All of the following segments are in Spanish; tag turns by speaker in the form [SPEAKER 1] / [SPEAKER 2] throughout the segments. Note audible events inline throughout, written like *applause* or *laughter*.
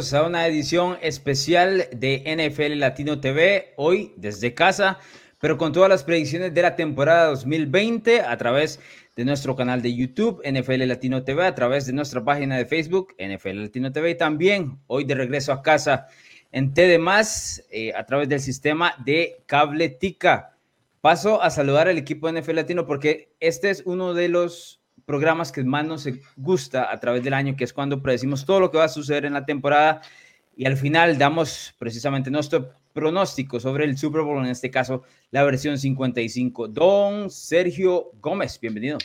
[SPEAKER 1] A una edición especial de NFL Latino TV, hoy desde casa, pero con todas las predicciones de la temporada 2020 a través de nuestro canal de YouTube, NFL Latino TV, a través de nuestra página de Facebook, NFL Latino TV, y también hoy de regreso a casa en TD eh, a través del sistema de Cable Tica. Paso a saludar al equipo de NFL Latino porque este es uno de los programas que más nos gusta a través del año, que es cuando predecimos todo lo que va a suceder en la temporada y al final damos precisamente nuestro pronóstico sobre el Super Bowl, en este caso la versión 55. Don Sergio Gómez, bienvenido.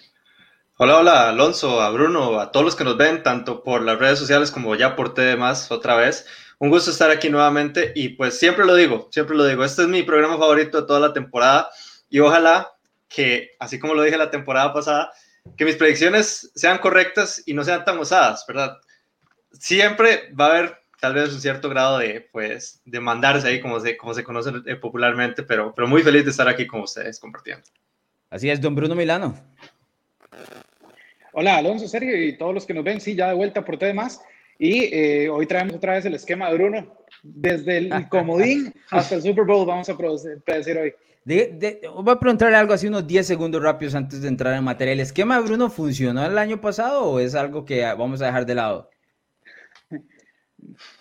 [SPEAKER 2] Hola, hola, Alonso, a Bruno, a todos los que nos ven, tanto por las redes sociales como ya por más otra vez. Un gusto estar aquí nuevamente y pues siempre lo digo, siempre lo digo, este es mi programa favorito de toda la temporada y ojalá que, así como lo dije la temporada pasada, que mis predicciones sean correctas y no sean tan osadas, ¿verdad? Siempre va a haber tal vez un cierto grado de, pues, de mandarse ahí, como se, como se conoce eh, popularmente, pero, pero muy feliz de estar aquí con ustedes compartiendo.
[SPEAKER 1] Así es, don Bruno Milano.
[SPEAKER 3] Hola, Alonso, Sergio y todos los que nos ven, sí, ya de vuelta por temas. Y eh, hoy traemos otra vez el esquema de Bruno. Desde el *laughs* comodín hasta el Super Bowl vamos a predecir hoy
[SPEAKER 1] voy a preguntarle algo así unos 10 segundos rápidos antes de entrar en materia. ¿El esquema de Bruno funcionó el año pasado o es algo que vamos a dejar de lado?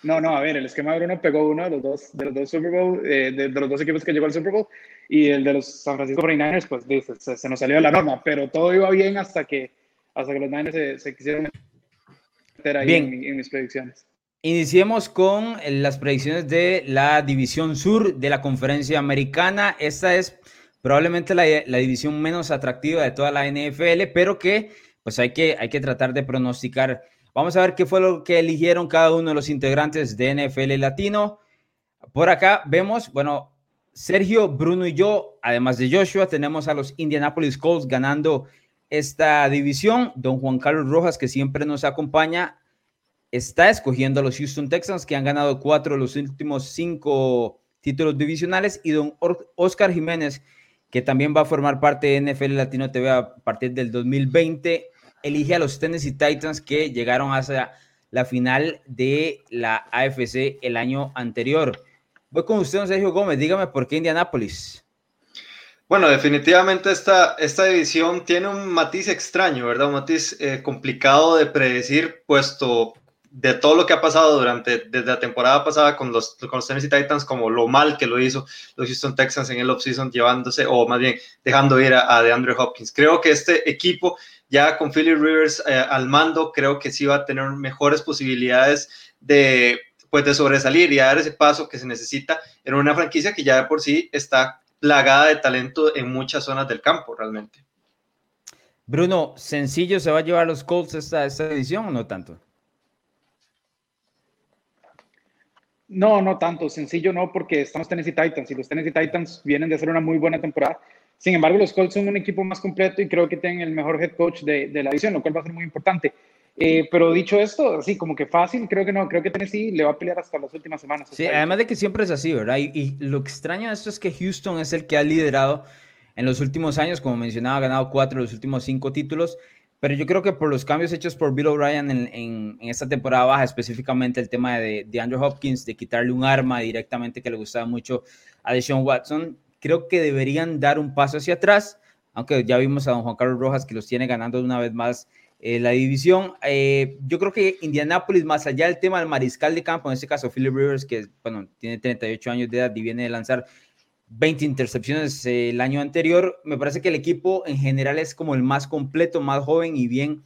[SPEAKER 3] No, no, a ver, el esquema de Bruno pegó uno de los dos, de los dos Super Bowl, eh, de, los dos equipos que llegó al Super Bowl y el de los San Francisco 49ers, pues se, nos salió de la norma, pero todo iba bien hasta que, hasta que los Niners se, quisieron meter ahí en mis predicciones.
[SPEAKER 1] Iniciemos con las predicciones de la división sur de la conferencia americana. Esta es probablemente la, división menos atractiva de toda la NFL, pero que pues hay que, hay que tratar de pronosticar. Vamos a ver qué fue lo que eligieron cada uno de los integrantes de NFL Latino. Por acá vemos, bueno, Sergio, Bruno y yo, además de Joshua, tenemos a los Indianapolis Colts ganando esta división. Don Juan Carlos Rojas, que siempre nos acompaña, está escogiendo a los Houston Texans, que han ganado cuatro de los últimos cinco títulos divisionales, y don Oscar Jiménez, que también va a formar parte de NFL Latino TV a partir del 2020, elige a los Tennessee Titans que llegaron hacia la final de la AFC el año anterior. Voy con usted, don Sergio Gómez, dígame por qué Indianápolis.
[SPEAKER 2] Bueno, definitivamente esta, esta división tiene un matiz extraño, ¿verdad? Un matiz eh, complicado de predecir, puesto de todo lo que ha pasado durante desde la temporada pasada con los, con los Tennessee Titans, como lo mal que lo hizo los Houston Texans en el offseason, llevándose o más bien dejando ir a, de DeAndre Hopkins. Creo que este equipo, ya con Philly Rivers eh, al mando, creo que sí va a tener mejores posibilidades de, pues, de sobresalir y dar ese paso que se necesita en una franquicia que ya de por sí está plagada de talento en muchas zonas del campo, realmente.
[SPEAKER 1] Bruno, ¿sencillo se va a llevar los Colts esta, esta edición o no tanto?
[SPEAKER 3] No, no tanto, sencillo no, porque estamos Tennessee Titans y los Tennessee Titans vienen de hacer una muy buena temporada. Sin embargo, los Colts son un equipo más completo y creo que tienen el mejor head coach de, la división, lo cual va a ser muy importante. Eh, pero dicho esto, así como que fácil, creo que no, creo que Tennessee le va a pelear hasta las últimas semanas.
[SPEAKER 1] Sí, además de que siempre es así, ¿verdad? Y, y, lo extraño de esto es que Houston es el que ha liderado en los últimos años, como mencionaba, ha ganado cuatro de los últimos cinco títulos. Pero yo creo que por los cambios hechos por Bill O'Brien en, esta temporada baja, específicamente el tema de, Andrew Hopkins, de quitarle un arma directamente que le gustaba mucho a Deshaun Watson, creo que deberían dar un paso hacia atrás, aunque ya vimos a don Juan Carlos Rojas que los tiene ganando una vez más eh, la división. Eh, yo creo que Indianapolis, más allá del tema del mariscal de campo, en este caso Philip Rivers, que bueno, tiene 38 años de edad y viene de lanzar 20 intercepciones el año anterior. Me parece que el equipo en general es como el más completo, más joven y bien,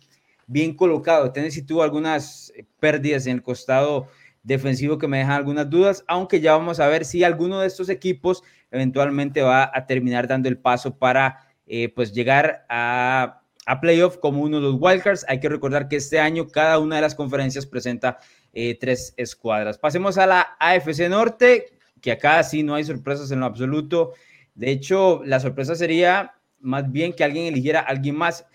[SPEAKER 1] bien colocado. Tennessee tuvo algunas eh, pérdidas en el costado defensivo que me dejan algunas dudas, aunque ya vamos a ver si alguno de estos equipos eventualmente va a terminar dando el paso para eh, pues llegar a, a playoff como uno de los wildcards. Hay que recordar que este año cada una de las conferencias presenta eh, tres escuadras. Pasemos a la AFC Norte, que acá sí no hay sorpresas en lo absoluto. De hecho, la sorpresa sería más bien que alguien eligiera a alguien más.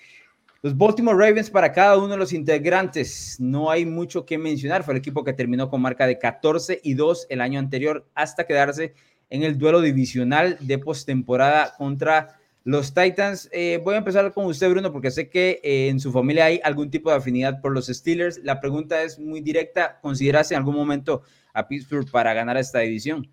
[SPEAKER 1] Los Baltimore Ravens para cada uno de los integrantes, no hay mucho que mencionar. Fue el equipo que terminó con marca de 14 y 2 el año anterior hasta quedarse en el duelo divisional de postemporada contra los Titans. Eh, voy a empezar con usted, Bruno, porque sé que eh, en su familia hay algún tipo de afinidad por los Steelers. La pregunta es muy directa. ¿Consideras en algún momento a Pittsburgh para ganar esta división?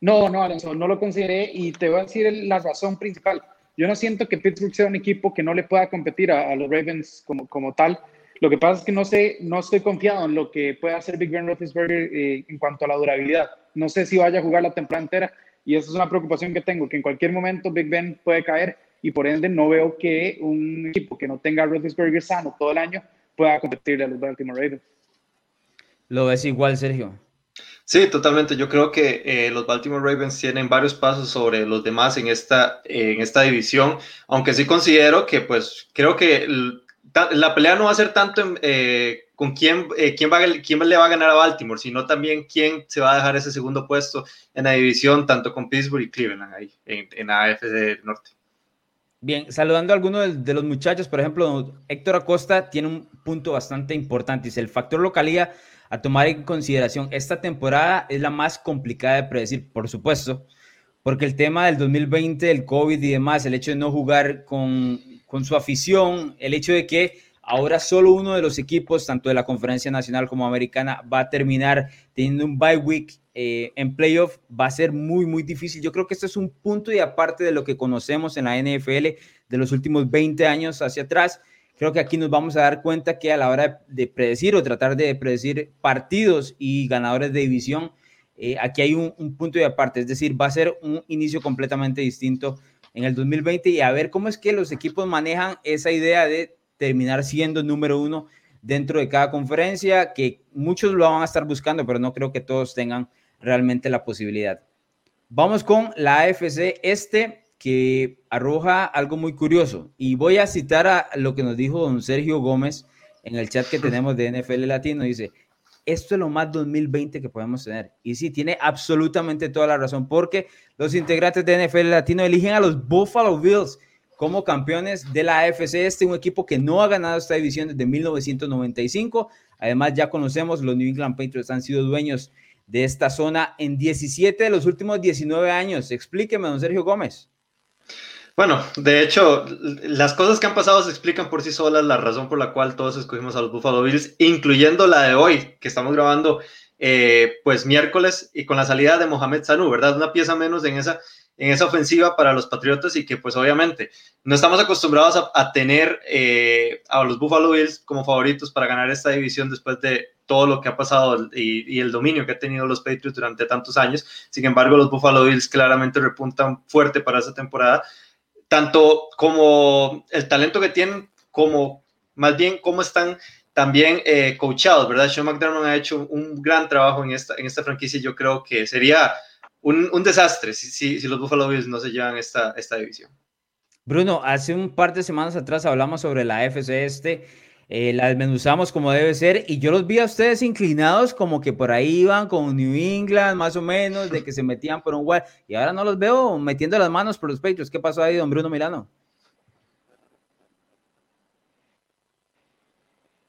[SPEAKER 3] No, no, Alonso, no lo consideré y te voy a decir la razón principal. Yo no siento que Pittsburgh sea un equipo que no le pueda competir a, los Ravens como, como tal. Lo que pasa es que no sé, no estoy confiado en lo que puede hacer Big Ben Roethlisberger eh, en cuanto a la durabilidad. No sé si vaya a jugar la temporada entera y esa es una preocupación que tengo, que en cualquier momento Big Ben puede caer y por ende no veo que un equipo que no tenga a Roethlisberger sano todo el año pueda competir a los Baltimore Ravens.
[SPEAKER 1] ¿Lo ves igual, Sergio?
[SPEAKER 2] Sí, totalmente. Yo creo que eh, los Baltimore Ravens tienen varios pasos sobre los demás en esta, en esta división, aunque sí considero que, pues, creo que la pelea no va a ser tanto eh, con quién, eh, quién, va, quién le va a ganar a Baltimore, sino también quién se va a dejar ese segundo puesto en la división, tanto con Pittsburgh y Cleveland ahí, en, en la AFC Norte.
[SPEAKER 1] Bien, saludando a algunos de los muchachos, por ejemplo, Héctor Acosta tiene un punto bastante importante, dice el factor localidad a tomar en consideración. Esta temporada es la más complicada de predecir, por supuesto, porque el tema del 2020, el COVID y demás, el hecho de no jugar con, con su afición, el hecho de que ahora solo uno de los equipos, tanto de la conferencia nacional como americana, va a terminar teniendo un bye week eh, en playoff, va a ser muy, muy difícil. Yo creo que esto es un punto y aparte de lo que conocemos en la NFL de los últimos 20 años hacia atrás creo que aquí nos vamos a dar cuenta que a la hora de, predecir o tratar de predecir partidos y ganadores de división, eh, aquí hay un, punto de aparte, es decir, va a ser un inicio completamente distinto en el 2020 y a ver cómo es que los equipos manejan esa idea de terminar siendo número uno dentro de cada conferencia, que muchos lo van a estar buscando, pero no creo que todos tengan realmente la posibilidad. Vamos con la AFC Este que arroja algo muy curioso. Y voy a citar a lo que nos dijo don Sergio Gómez en el chat que *laughs* tenemos de NFL Latino. Dice, esto es lo más 2020 que podemos tener. Y sí, tiene absolutamente toda la razón, porque los integrantes de NFL Latino eligen a los Buffalo Bills como campeones de la AFC Este, un equipo que no ha ganado esta división desde 1995. Además, ya conocemos, los New England Patriots han sido dueños de esta zona en 17 de los últimos 19 años. Explíqueme, don Sergio Gómez.
[SPEAKER 2] Bueno, de hecho, las cosas que han pasado se explican por sí solas, la razón por la cual todos escogimos a los Buffalo Bills, incluyendo la de hoy, que estamos grabando eh, pues miércoles y con la salida de Mohamed Sanu, ¿verdad? Una pieza menos en esa, en esa ofensiva para los Patriotas y que pues obviamente no estamos acostumbrados a, tener eh, a los Buffalo Bills como favoritos para ganar esta división después de todo lo que ha pasado y, y, el dominio que han tenido los Patriots durante tantos años. Sin embargo, los Buffalo Bills claramente repuntan fuerte para esta temporada tanto como el talento que tienen, como más bien cómo están también eh, coachados, ¿verdad? Sean McDermott ha hecho un gran trabajo en esta, en esta franquicia y yo creo que sería un, un desastre si, si, los Buffalo Bills no se llevan esta, esta división.
[SPEAKER 1] Bruno, hace un par de semanas atrás hablamos sobre la FC este eh, la como debe ser y yo los vi a ustedes inclinados como que por ahí iban con New England más o menos, de que se metían por un web y ahora no los veo metiendo las manos por los pechos. ¿Qué pasó ahí, don Bruno Milano?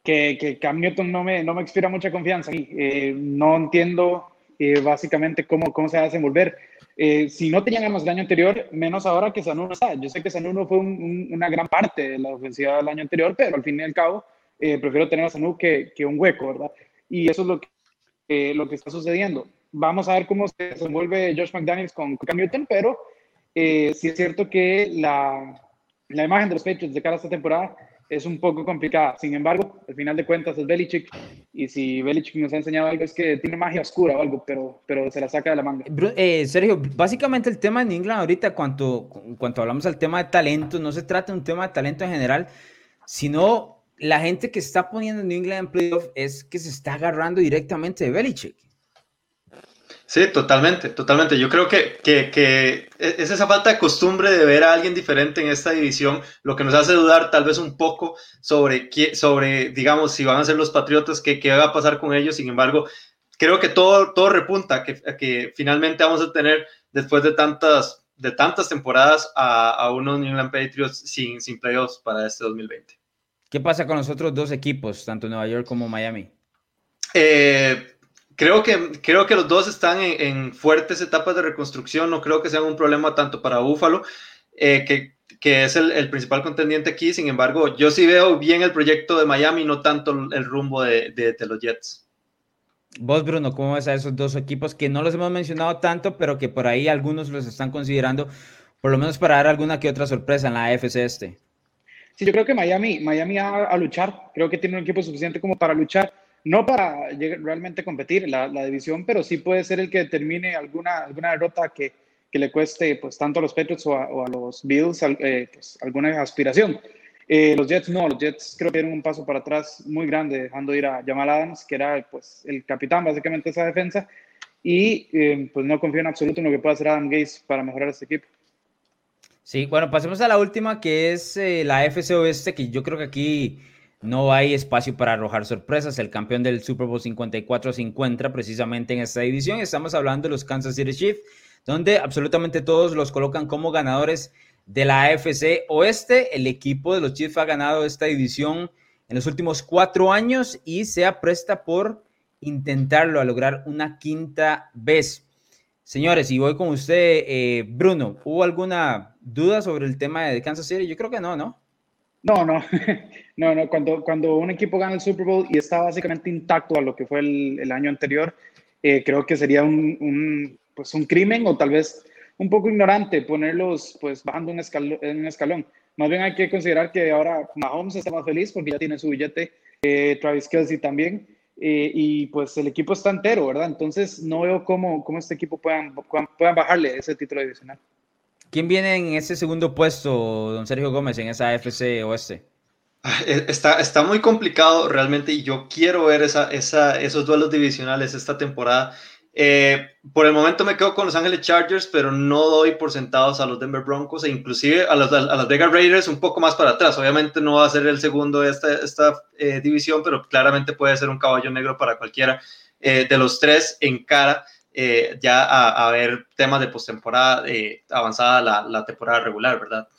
[SPEAKER 3] Que, que Cam Newton no me, no me inspira mucha confianza. Eh, no entiendo eh, básicamente cómo, cómo se va a desenvolver. Eh, si no tenían más el año anterior, menos ahora que Sanu no está. Yo sé que Sanu no fue una gran parte de la ofensiva del año anterior, pero al fin y al cabo, eh, prefiero tener a Sanu que, que, un hueco, ¿verdad? Y eso es lo que, eh, lo que está sucediendo. Vamos a ver cómo se desenvuelve Josh McDaniels con Cam Newton, pero sí es cierto que la, la imagen de los Patriots de cara a esta temporada es un poco complicada. Sin embargo, al final de cuentas es Belichick y si Belichick nos ha enseñado algo es que tiene magia oscura o algo, pero, pero se la saca de la manga.
[SPEAKER 1] Eh, Sergio, básicamente el tema en England ahorita, cuanto, cuanto hablamos al tema de talento, no se trata de un tema de talento en general, sino la gente que está poniendo en England en playoff es que se está agarrando directamente de Belichick.
[SPEAKER 2] Sí, totalmente, totalmente. Yo creo que, que, que, es esa falta de costumbre de ver a alguien diferente en esta división lo que nos hace dudar tal vez un poco sobre, sobre digamos, si van a ser los Patriotas, qué, qué va a pasar con ellos. Sin embargo, creo que todo, todo repunta, que, que finalmente vamos a tener, después de tantas, de tantas temporadas, a, a unos New England Patriots sin, sin playoffs para este 2020.
[SPEAKER 1] ¿Qué pasa con los otros dos equipos, tanto Nueva York como Miami?
[SPEAKER 2] Eh, Creo que, creo que los dos están en, fuertes etapas de reconstrucción, no creo que sea un problema tanto para Búfalo, eh, que, que, es el, el, principal contendiente aquí, sin embargo, yo sí veo bien el proyecto de Miami, no tanto el rumbo de, de, de los Jets.
[SPEAKER 1] Vos, Bruno, ¿cómo ves a esos dos equipos que no los hemos mencionado tanto, pero que por ahí algunos los están considerando, por lo menos para dar alguna que otra sorpresa en la AFC este?
[SPEAKER 3] Sí, yo creo que Miami, Miami a, a luchar, creo que tiene un equipo suficiente como para luchar no para realmente competir la, la, división, pero sí puede ser el que determine alguna, alguna derrota que, que le cueste pues, tanto a los Patriots o a, los Bills eh, pues, alguna aspiración. Eh, los Jets no, los Jets creo que dieron un paso para atrás muy grande, dejando ir a Jamal Adams, que era pues, el capitán básicamente de esa defensa, y eh, pues no confío en absoluto en lo que pueda hacer Adam Gates para mejorar este equipo.
[SPEAKER 1] Sí, bueno, pasemos a la última que es la FC Oeste, que yo creo que aquí no hay espacio para arrojar sorpresas. El campeón del Super Bowl 54 se encuentra precisamente en esta división. Estamos hablando de los Kansas City Chiefs, donde absolutamente todos los colocan como ganadores de la AFC Oeste. El equipo de los Chiefs ha ganado esta división en los últimos cuatro años y se apresta por intentarlo a lograr una quinta vez. Señores, y voy con usted, eh, Bruno. ¿Hubo alguna duda sobre el tema de Kansas City? Yo creo que no, ¿no?
[SPEAKER 3] No, no, *laughs* no, no. Cuando, cuando un equipo gana el Super Bowl y está básicamente intacto a lo que fue el, el año anterior, eh, creo que sería un, un, pues un crimen o tal vez un poco ignorante ponerlos pues bajando un, escalón, un escalón. Más bien hay que considerar que ahora Mahomes está más feliz porque ya tiene su billete, eh, Travis Kelsey también, eh, y pues el equipo está entero, ¿verdad? Entonces no veo cómo, cómo este equipo puedan, puedan bajarle ese título divisional.
[SPEAKER 1] ¿Quién viene en ese segundo puesto, don Sergio Gómez, en esa FC Oeste?
[SPEAKER 2] Ah, e, está, está muy complicado realmente y yo quiero ver esa, esa, esos duelos divisionales esta temporada. Eh, por el momento me quedo con Los Ángeles Chargers, pero no doy por sentados a los Denver Broncos e inclusive a los, a las Vegas Raiders un poco más para atrás. Obviamente no va a ser el segundo de esta, esta eh, división, pero claramente puede ser un caballo negro para cualquiera eh, de los tres en cara. Eh, ya a, ver temas de postemporada eh, avanzada la, la, temporada regular, ¿verdad?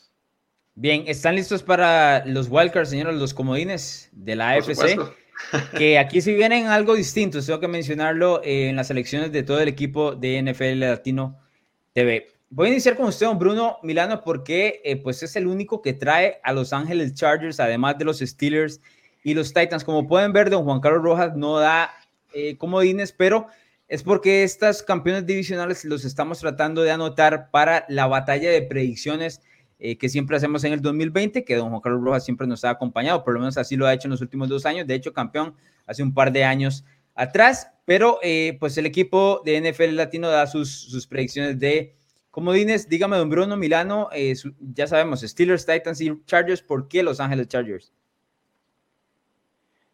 [SPEAKER 1] Bien, ¿están listos para los wildcards, señores, los comodines de la AFC? *laughs* que aquí sí vienen algo distinto, tengo que mencionarlo eh, en las elecciones de todo el equipo de NFL Latino TV. Voy a iniciar con usted, don Bruno Milano, porque eh, pues es el único que trae a Los Ángeles Chargers, además de los Steelers y los Titans. Como pueden ver, don Juan Carlos Rojas no da eh, comodines, pero es porque estas campeones divisionales los estamos tratando de anotar para la batalla de predicciones eh, que siempre hacemos en el 2020, que don Juan Carlos Rojas siempre nos ha acompañado, por lo menos así lo ha hecho en los últimos dos años, de hecho campeón hace un par de años atrás, pero eh, pues el equipo de NFL Latino da sus, sus predicciones de comodines. Dígame, don Bruno Milano, eh, ya sabemos, Steelers, Titans y Chargers, ¿por qué Los Ángeles Chargers?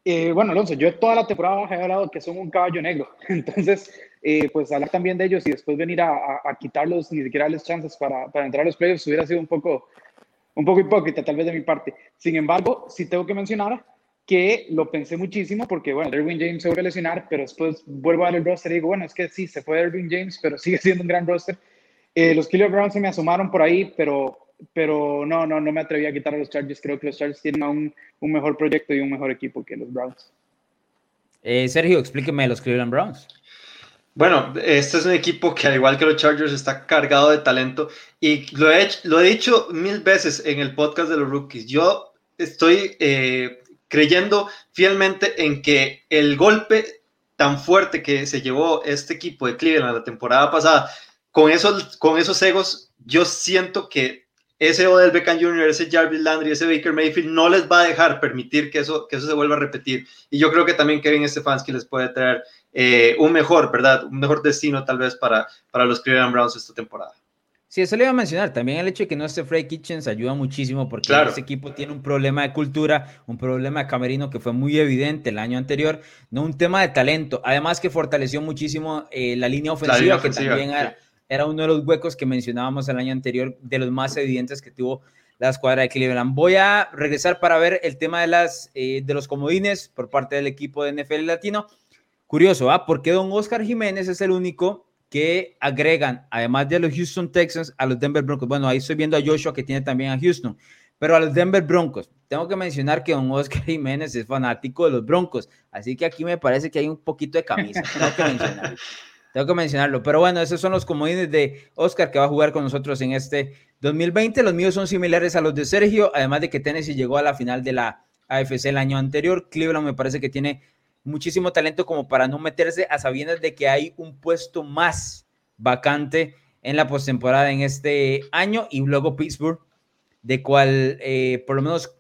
[SPEAKER 3] Eh, bueno, Alonso, yo toda la temporada he hablado que son un caballo negro. *laughs* Entonces, eh, pues hablar también de ellos y después venir a, a, quitarlos, ni siquiera darles chances para, para, entrar a los playoffs hubiera sido un poco, un poco hipócrita, tal vez de mi parte. Sin embargo, sí tengo que mencionar que lo pensé muchísimo porque, bueno, Derwin James se vuelve a lesionar, pero después vuelvo a ver el roster y digo, bueno, es que sí, se fue Derwin James, pero *laughs* sigue siendo un gran roster. Eh, los Killer Browns se me asomaron por ahí, pero pero no, no, no me atreví a quitar a los Chargers. Creo que los Chargers tienen un, un mejor proyecto y un mejor equipo que los Browns.
[SPEAKER 1] Eh, Sergio, explíqueme los Cleveland Browns.
[SPEAKER 2] Bueno, este es un equipo que al igual que los Chargers está cargado de talento y lo he, lo he dicho mil veces en el podcast de los rookies. Yo estoy eh, creyendo fielmente en que el golpe tan fuerte que se llevó este equipo de Cleveland la temporada pasada, con esos, con esos egos, yo siento que ese Odell Beckham Jr., ese Jarvis Landry, ese Baker Mayfield no les va a dejar permitir que eso, que eso se vuelva a repetir. Y yo creo que también Kevin Stefanski les puede traer eh, un mejor, ¿verdad? Un mejor destino tal vez para, para los Cleveland Browns esta temporada.
[SPEAKER 1] Sí, eso le iba a mencionar. También el hecho de que no esté Fred Kitchens ayuda muchísimo porque ese equipo tiene un problema de cultura, un problema de camerino que fue muy evidente el año anterior, no un tema de talento. Además que fortaleció muchísimo eh, la línea ofensiva, que también era, uno de los huecos que mencionábamos el año anterior, de los más evidentes que tuvo la escuadra de Cleveland. Voy a regresar para ver el tema de, las, eh, de los comodines por parte del equipo de NFL Latino. Curioso, ¿ah? Porque don Oscar Jiménez es el único que agregan, además de los Houston Texans, a los Denver Broncos. Bueno, ahí estoy viendo a Joshua que tiene también a Houston, pero a los Denver Broncos. Tengo que mencionar que don Oscar Jiménez es fanático de los Broncos, así que aquí me parece que hay un poquito de camisa. Tengo que mencionarlo. *laughs* Tengo que mencionarlo. Pero bueno, esos son los comodines de Oscar que va a jugar con nosotros en este 2020. Los míos son similares a los de Sergio, además de que Tennessee llegó a la final de la AFC el año anterior. Cleveland me parece que tiene muchísimo talento como para no meterse a sabiendas de que hay un puesto más vacante en la postemporada en este año y luego Pittsburgh, de cual eh, por lo menos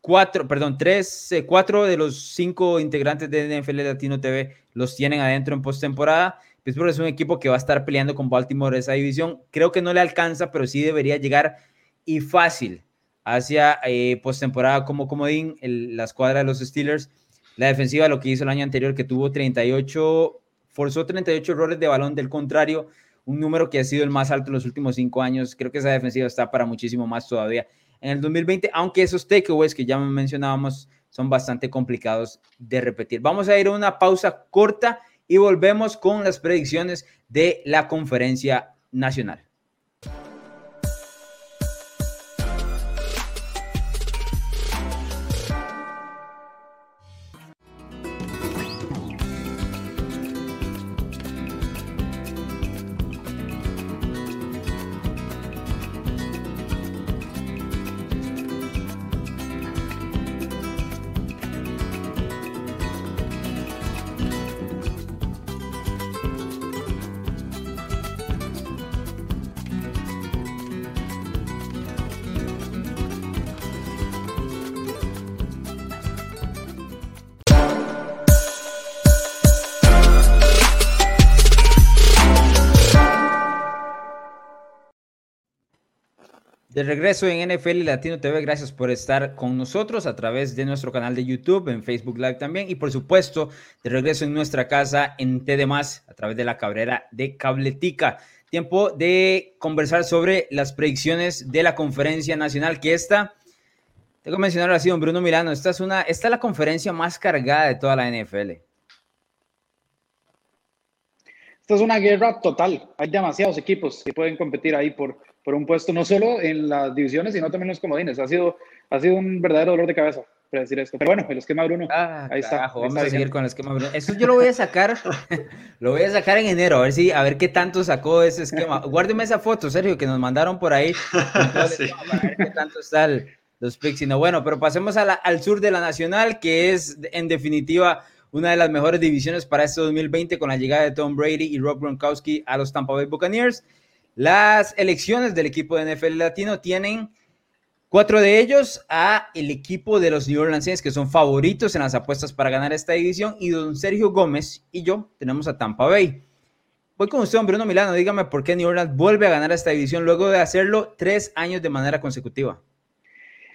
[SPEAKER 1] cuatro, perdón, tres, eh, cuatro de los cinco integrantes de NFL Latino TV los tienen adentro en postemporada. Pittsburgh es un equipo que va a estar peleando con Baltimore esa división. Creo que no le alcanza, pero sí debería llegar y fácil hacia eh, postemporada como comodín la escuadra de los Steelers la defensiva, lo que hizo el año anterior, que tuvo 38, forzó 38 errores de balón del contrario, un número que ha sido el más alto en los últimos cinco años. Creo que esa defensiva está para muchísimo más todavía en el 2020, aunque esos takeaways que ya mencionábamos son bastante complicados de repetir. Vamos a ir a una pausa corta y volvemos con las predicciones de la conferencia nacional. De regreso en NFL Latino TV, gracias por estar con nosotros a través de nuestro canal de YouTube, en Facebook Live también, y por supuesto, de regreso en nuestra casa en TD a través de la cabrera de Cabletica. Tiempo de conversar sobre las predicciones de la conferencia nacional, que esta, tengo que mencionarlo así, don Bruno Milano, esta es, una, esta es la conferencia más cargada de toda la NFL.
[SPEAKER 3] Esta es una guerra total. Hay demasiados equipos que pueden competir ahí por, por un puesto, no solo en las divisiones, sino también en los comodines. Ha sido, ha sido un verdadero dolor de cabeza para decir esto. Pero bueno, el esquema Bruno,
[SPEAKER 1] ah, ahí está. vamos a seguir con el esquema Bruno. Eso yo lo voy a sacar, *laughs* lo voy a sacar en enero, a ver si, a ver qué tanto sacó ese esquema. Guárdeme esa foto, Sergio, que nos mandaron por ahí. *laughs* sí. Para ver qué tanto está los picks. No, bueno, pero pasemos al sur de la Nacional, que es en definitiva una de las mejores divisiones para este 2020 con la llegada de Tom Brady y Rob Gronkowski a los Tampa Bay Buccaneers. Las elecciones del equipo de NFL Latino tienen cuatro de ellos a el equipo de los New Orleans Saints, que son favoritos en las apuestas para ganar esta división, y don Sergio Gómez y yo tenemos a Tampa Bay. Voy con usted, don Bruno Milano, dígame por qué New Orleans vuelve a ganar esta división luego de hacerlo tres años de manera consecutiva.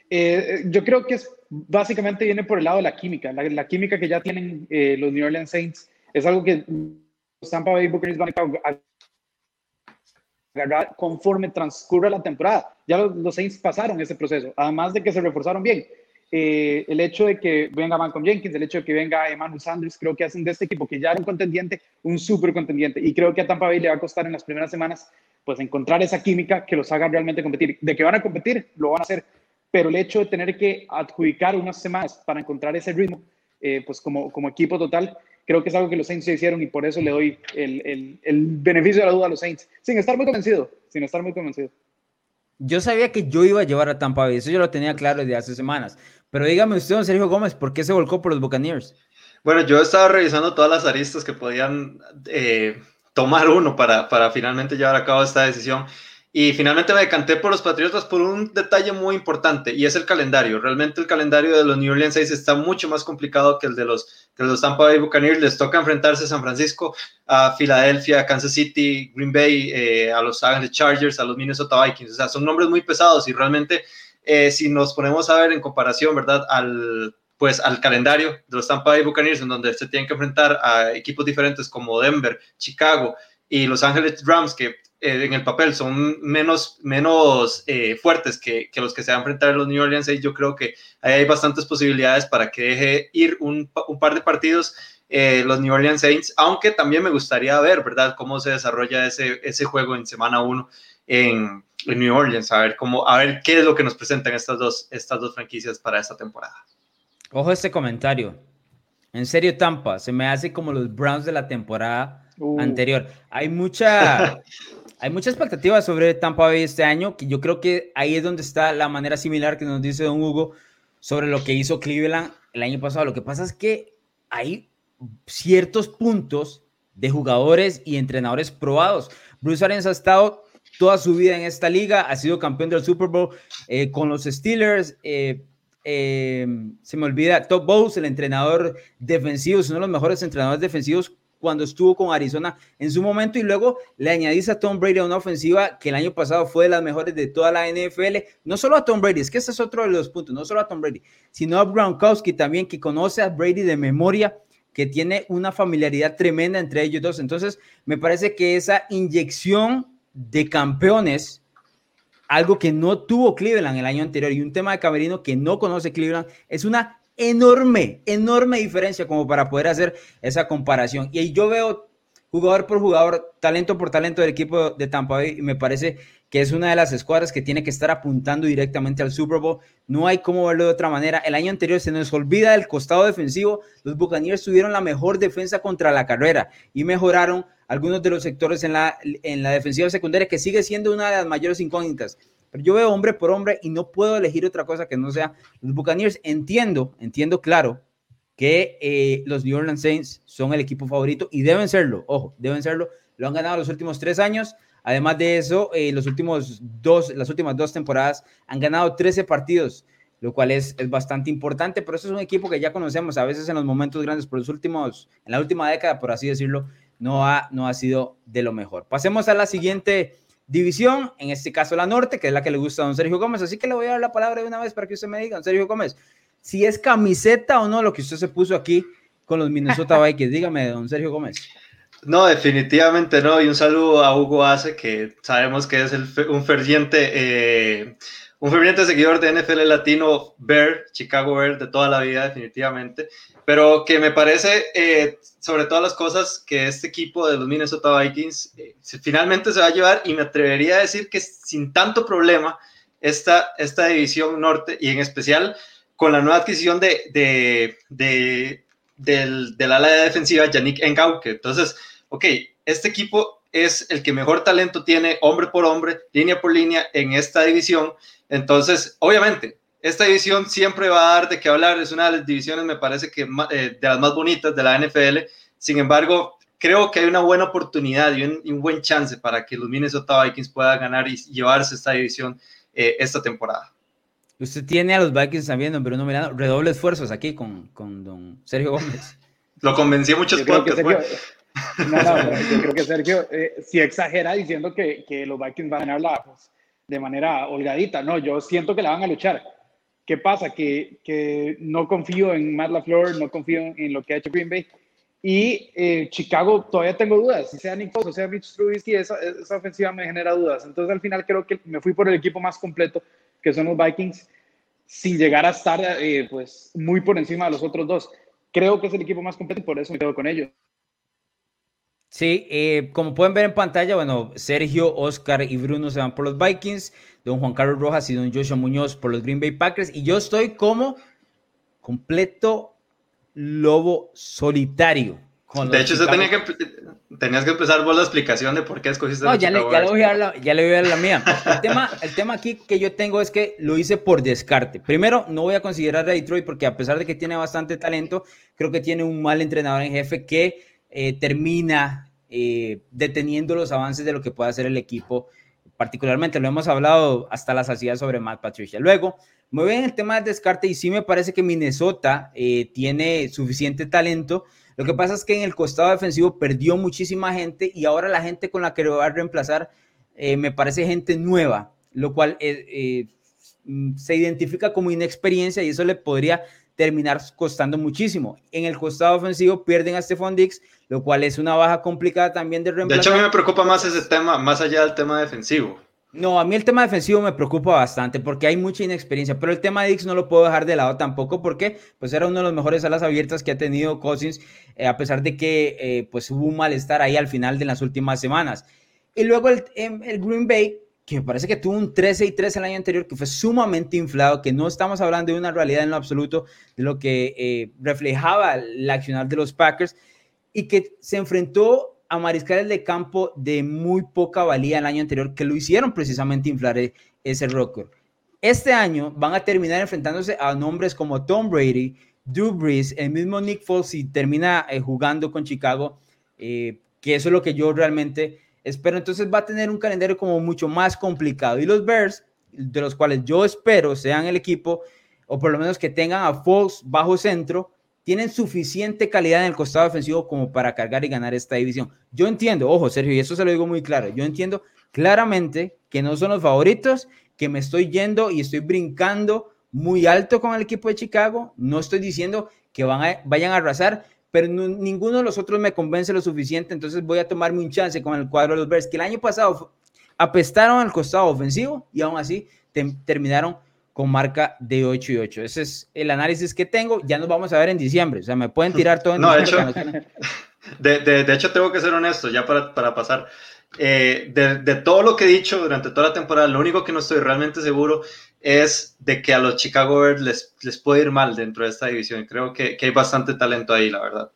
[SPEAKER 3] Eh, yo creo que es, básicamente viene por el lado de la química, la, química que ya tienen eh, los New Orleans Saints es algo que Tampa Bay Buccaneers van a conforme transcurre la temporada. Ya los, Saints pasaron ese proceso, además de que se reforzaron bien. Eh, el hecho de que venga Malcolm Jenkins, el hecho de que venga Emmanuel Sanders, creo que hacen de este equipo que ya era un contendiente, un súper contendiente. Y creo que a Tampa Bay le va a costar en las primeras semanas pues encontrar esa química que los haga realmente competir. De que van a competir, lo van a hacer. Pero el hecho de tener que adjudicar unas semanas para encontrar ese ritmo, eh, pues como, como equipo total, creo que es algo que los Saints hicieron y por eso le doy el, beneficio de la duda a los Saints, sin estar muy convencido, sin estar muy convencido.
[SPEAKER 1] Yo sabía que yo iba a llevar a Tampa Bay, eso yo lo tenía claro desde hace semanas. Pero dígame usted, don Sergio Gómez, ¿por qué se volcó por los Buccaneers?
[SPEAKER 2] Bueno, yo estaba revisando todas las aristas que podían eh, tomar uno para, para finalmente llevar a cabo esta decisión. Y finalmente me decanté por los Patriotas por un detalle muy importante y es el calendario. Realmente el calendario de los New Orleans Saints está mucho más complicado que el de los, que los Tampa Bay Buccaneers. Les toca enfrentarse a San Francisco, a Filadelfia, a Kansas City, Green Bay, eh, a los Angeles Chargers, a los Minnesota Vikings. O sea, son nombres muy pesados y realmente eh, si nos ponemos a ver en comparación, ¿verdad? Al, pues al calendario de los Tampa Bay Buccaneers, en donde se tienen que enfrentar a equipos diferentes como Denver, Chicago y Los Angeles Rams, que eh, en el papel son menos, menos eh, fuertes que, que, los que se van a enfrentar a los New Orleans Saints, yo creo que ahí hay bastantes posibilidades para que deje ir un, un par de partidos eh, los New Orleans Saints, aunque también me gustaría ver, ¿verdad?, cómo se desarrolla ese, ese juego en semana 1 en, en, New Orleans, a ver, cómo, a ver qué es lo que nos presentan estas dos, estas dos franquicias para esta temporada.
[SPEAKER 1] Ojo este comentario. En serio, Tampa, se me hace como los Browns de la temporada uh. anterior. Hay mucha, *laughs* hay mucha expectativa sobre Tampa Bay este año, que yo creo que ahí es donde está la manera similar que nos dice Don Hugo sobre lo que hizo Cleveland el año pasado. Lo que pasa es que hay ciertos puntos de jugadores y entrenadores probados. Bruce Arians ha estado toda su vida en esta liga, ha sido campeón del Super Bowl eh, con los Steelers. Eh, eh, se me olvida, Top Bowles, el entrenador defensivo, es uno de los mejores entrenadores defensivos cuando estuvo con Arizona en su momento y luego le añadís a Tom Brady a una ofensiva que el año pasado fue de las mejores de toda la NFL, no solo a Tom Brady, es que ese es otro de los puntos, no solo a Tom Brady, sino a Gronkowski también, que conoce a Brady de memoria, que tiene una familiaridad tremenda entre ellos dos. Entonces, me parece que esa inyección de campeones, algo que no tuvo Cleveland el año anterior y un tema de camerino que no conoce Cleveland, es una enorme, enorme diferencia como para poder hacer esa comparación. Y yo veo jugador por jugador, talento por talento del equipo de Tampa Bay y me parece que es una de las escuadras que tiene que estar apuntando directamente al Super Bowl. No hay cómo verlo de otra manera. El año anterior se nos olvida del costado defensivo. Los Buccaneers tuvieron la mejor defensa contra la carrera y mejoraron algunos de los sectores en la, en la defensiva secundaria, que sigue siendo una de las mayores incógnitas. Pero yo veo hombre por hombre y no puedo elegir otra cosa que no sea los Buccaneers. Entiendo, entiendo claro que eh, los New Orleans Saints son el equipo favorito y deben serlo. Ojo, deben serlo. Lo han ganado los últimos tres años. Además de eso, eh, los últimos dos, las últimas dos temporadas han ganado 13 partidos, lo cual es, es, bastante importante, pero eso es un equipo que ya conocemos a veces en los momentos grandes, por los últimos, en la última década, por así decirlo, no ha, no ha sido de lo mejor. Pasemos a la siguiente división, en este caso la norte, que es la que le gusta a don Sergio Gómez. Así que le voy a dar la palabra de una vez para que usted me diga, don Sergio Gómez, si es camiseta o no lo que usted se puso aquí con los Minnesota *laughs* Vikings. Dígame, don Sergio Gómez.
[SPEAKER 2] No, definitivamente no. Y un saludo a Hugo Ace, que sabemos que es el, un ferviente... Eh, un ferviente seguidor de NFL latino, Bear, Chicago Bear, de toda la vida, definitivamente, pero que me parece, eh, sobre todas las cosas, que este equipo de los Minnesota Vikings eh, finalmente se va a llevar, y me atrevería a decir que sin tanto problema, esta, esta división norte, y en especial con la nueva adquisición de, de, de del, del, ala de defensiva, Yannick Engauke. Entonces, ok, este equipo es el que mejor talento tiene, hombre por hombre, línea por línea, en esta división. Entonces, obviamente, esta división siempre va a dar de qué hablar, es una de las divisiones, me parece que eh, de las más bonitas de la NFL. Sin embargo, creo que hay una buena oportunidad y un, y un buen chance para que los Minnesota Vikings puedan ganar y llevarse esta división eh, esta temporada.
[SPEAKER 1] Usted tiene a los Vikings también, don Bruno Milano, redoble esfuerzos aquí con, con don Sergio Gómez.
[SPEAKER 2] Lo convencí muchos podcasts.
[SPEAKER 3] Sergio, no, no, yo creo que Sergio eh, si exagera diciendo que, que, los Vikings van a ganar la, pues, de manera holgadita. No, yo siento que la van a luchar. ¿Qué pasa? Que, que no confío en Matt LaFleur, no confío en lo que ha hecho Green Bay. Y eh, Chicago todavía tengo dudas. Si sea Nick Foles o sea Mitch Trubisky, esa, esa ofensiva me genera dudas. Entonces al final creo que me fui por el equipo más completo, que son los Vikings, sin llegar a estar eh, pues muy por encima de los otros dos. Creo que es el equipo más completo y por eso me quedo con ellos.
[SPEAKER 1] Sí, eh, como pueden ver en pantalla, bueno, Sergio, Oscar y Bruno se van por los Vikings, don Juan Carlos Rojas y don Joshua Muñoz por los Green Bay Packers, y yo estoy como completo lobo solitario.
[SPEAKER 2] de hecho, tenía que, tenías que empezar vos la explicación de por qué escogiste
[SPEAKER 1] no, ya, le, ya, le voy a dar la, ya le voy a dar la mía. El tema, el tema aquí que yo tengo es que lo hice por descarte. Primero, no voy a considerar a Detroit porque a pesar de que tiene bastante talento, creo que tiene un mal entrenador en jefe que eh, termina eh, deteniendo los avances de lo que puede hacer el equipo particularmente lo hemos hablado hasta la saciedad sobre Matt Patricia. Luego, muy bien el tema del descarte y sí me parece que Minnesota eh, tiene suficiente talento. Lo que pasa es que en el costado defensivo perdió muchísima gente y ahora la gente con la que lo va a reemplazar eh, me parece gente nueva, lo cual eh, se identifica como inexperiencia y eso le podría terminar costando muchísimo. En el costado ofensivo pierden a Stephon Dix, lo cual es una baja complicada también de
[SPEAKER 2] reemplazar. De hecho, a mí me preocupa más ese tema, más allá del tema defensivo.
[SPEAKER 1] No, a mí el tema defensivo me preocupa bastante porque hay mucha inexperiencia, pero el tema de Dix no lo puedo dejar de lado tampoco porque pues era uno de los mejores alas abiertas que ha tenido Cousins, eh, a pesar de que eh, pues hubo un malestar ahí al final de las últimas semanas. Y luego el, em, el Green Bay que me parece que tuvo un 13 y 3 el año anterior, que fue sumamente inflado, que no estamos hablando de una realidad en lo absoluto de lo que eh, reflejaba la accionar de los Packers, y que se enfrentó a mariscales de campo de muy poca valía el año anterior, que lo hicieron precisamente inflar e, ese récord. Este año van a terminar enfrentándose a nombres como Tom Brady, Drew Brees, el mismo Nick Foles, y termina eh, jugando con Chicago, eh, que eso es lo que yo realmente Espero entonces va a tener un calendario como mucho más complicado. Y los Bears, de los cuales yo espero sean el equipo, o por lo menos que tengan a Fox bajo centro, tienen suficiente calidad en el costado defensivo como para cargar y ganar esta división. Yo entiendo, ojo Sergio, y eso se lo digo muy claro, yo entiendo claramente que no son los favoritos, que me estoy yendo y estoy brincando muy alto con el equipo de Chicago, no estoy diciendo que van a, vayan a arrasar, pero ninguno de los otros me convence lo suficiente, entonces voy a tomarme un chance con el cuadro de los Bears, que el año pasado apestaron al costado ofensivo y aún así terminaron con marca de 8 y 8. Ese es el análisis que tengo. Ya nos vamos a ver en diciembre. O sea, me pueden tirar todo en
[SPEAKER 2] no, de hecho, de, hecho, tengo que ser honesto, ya para, para pasar. Eh, de, de, todo lo que he dicho durante toda la temporada, lo único que no estoy realmente seguro es de que a los Chicago Bears les, les puede ir mal dentro de esta división. Creo que, que hay bastante talento ahí, la verdad.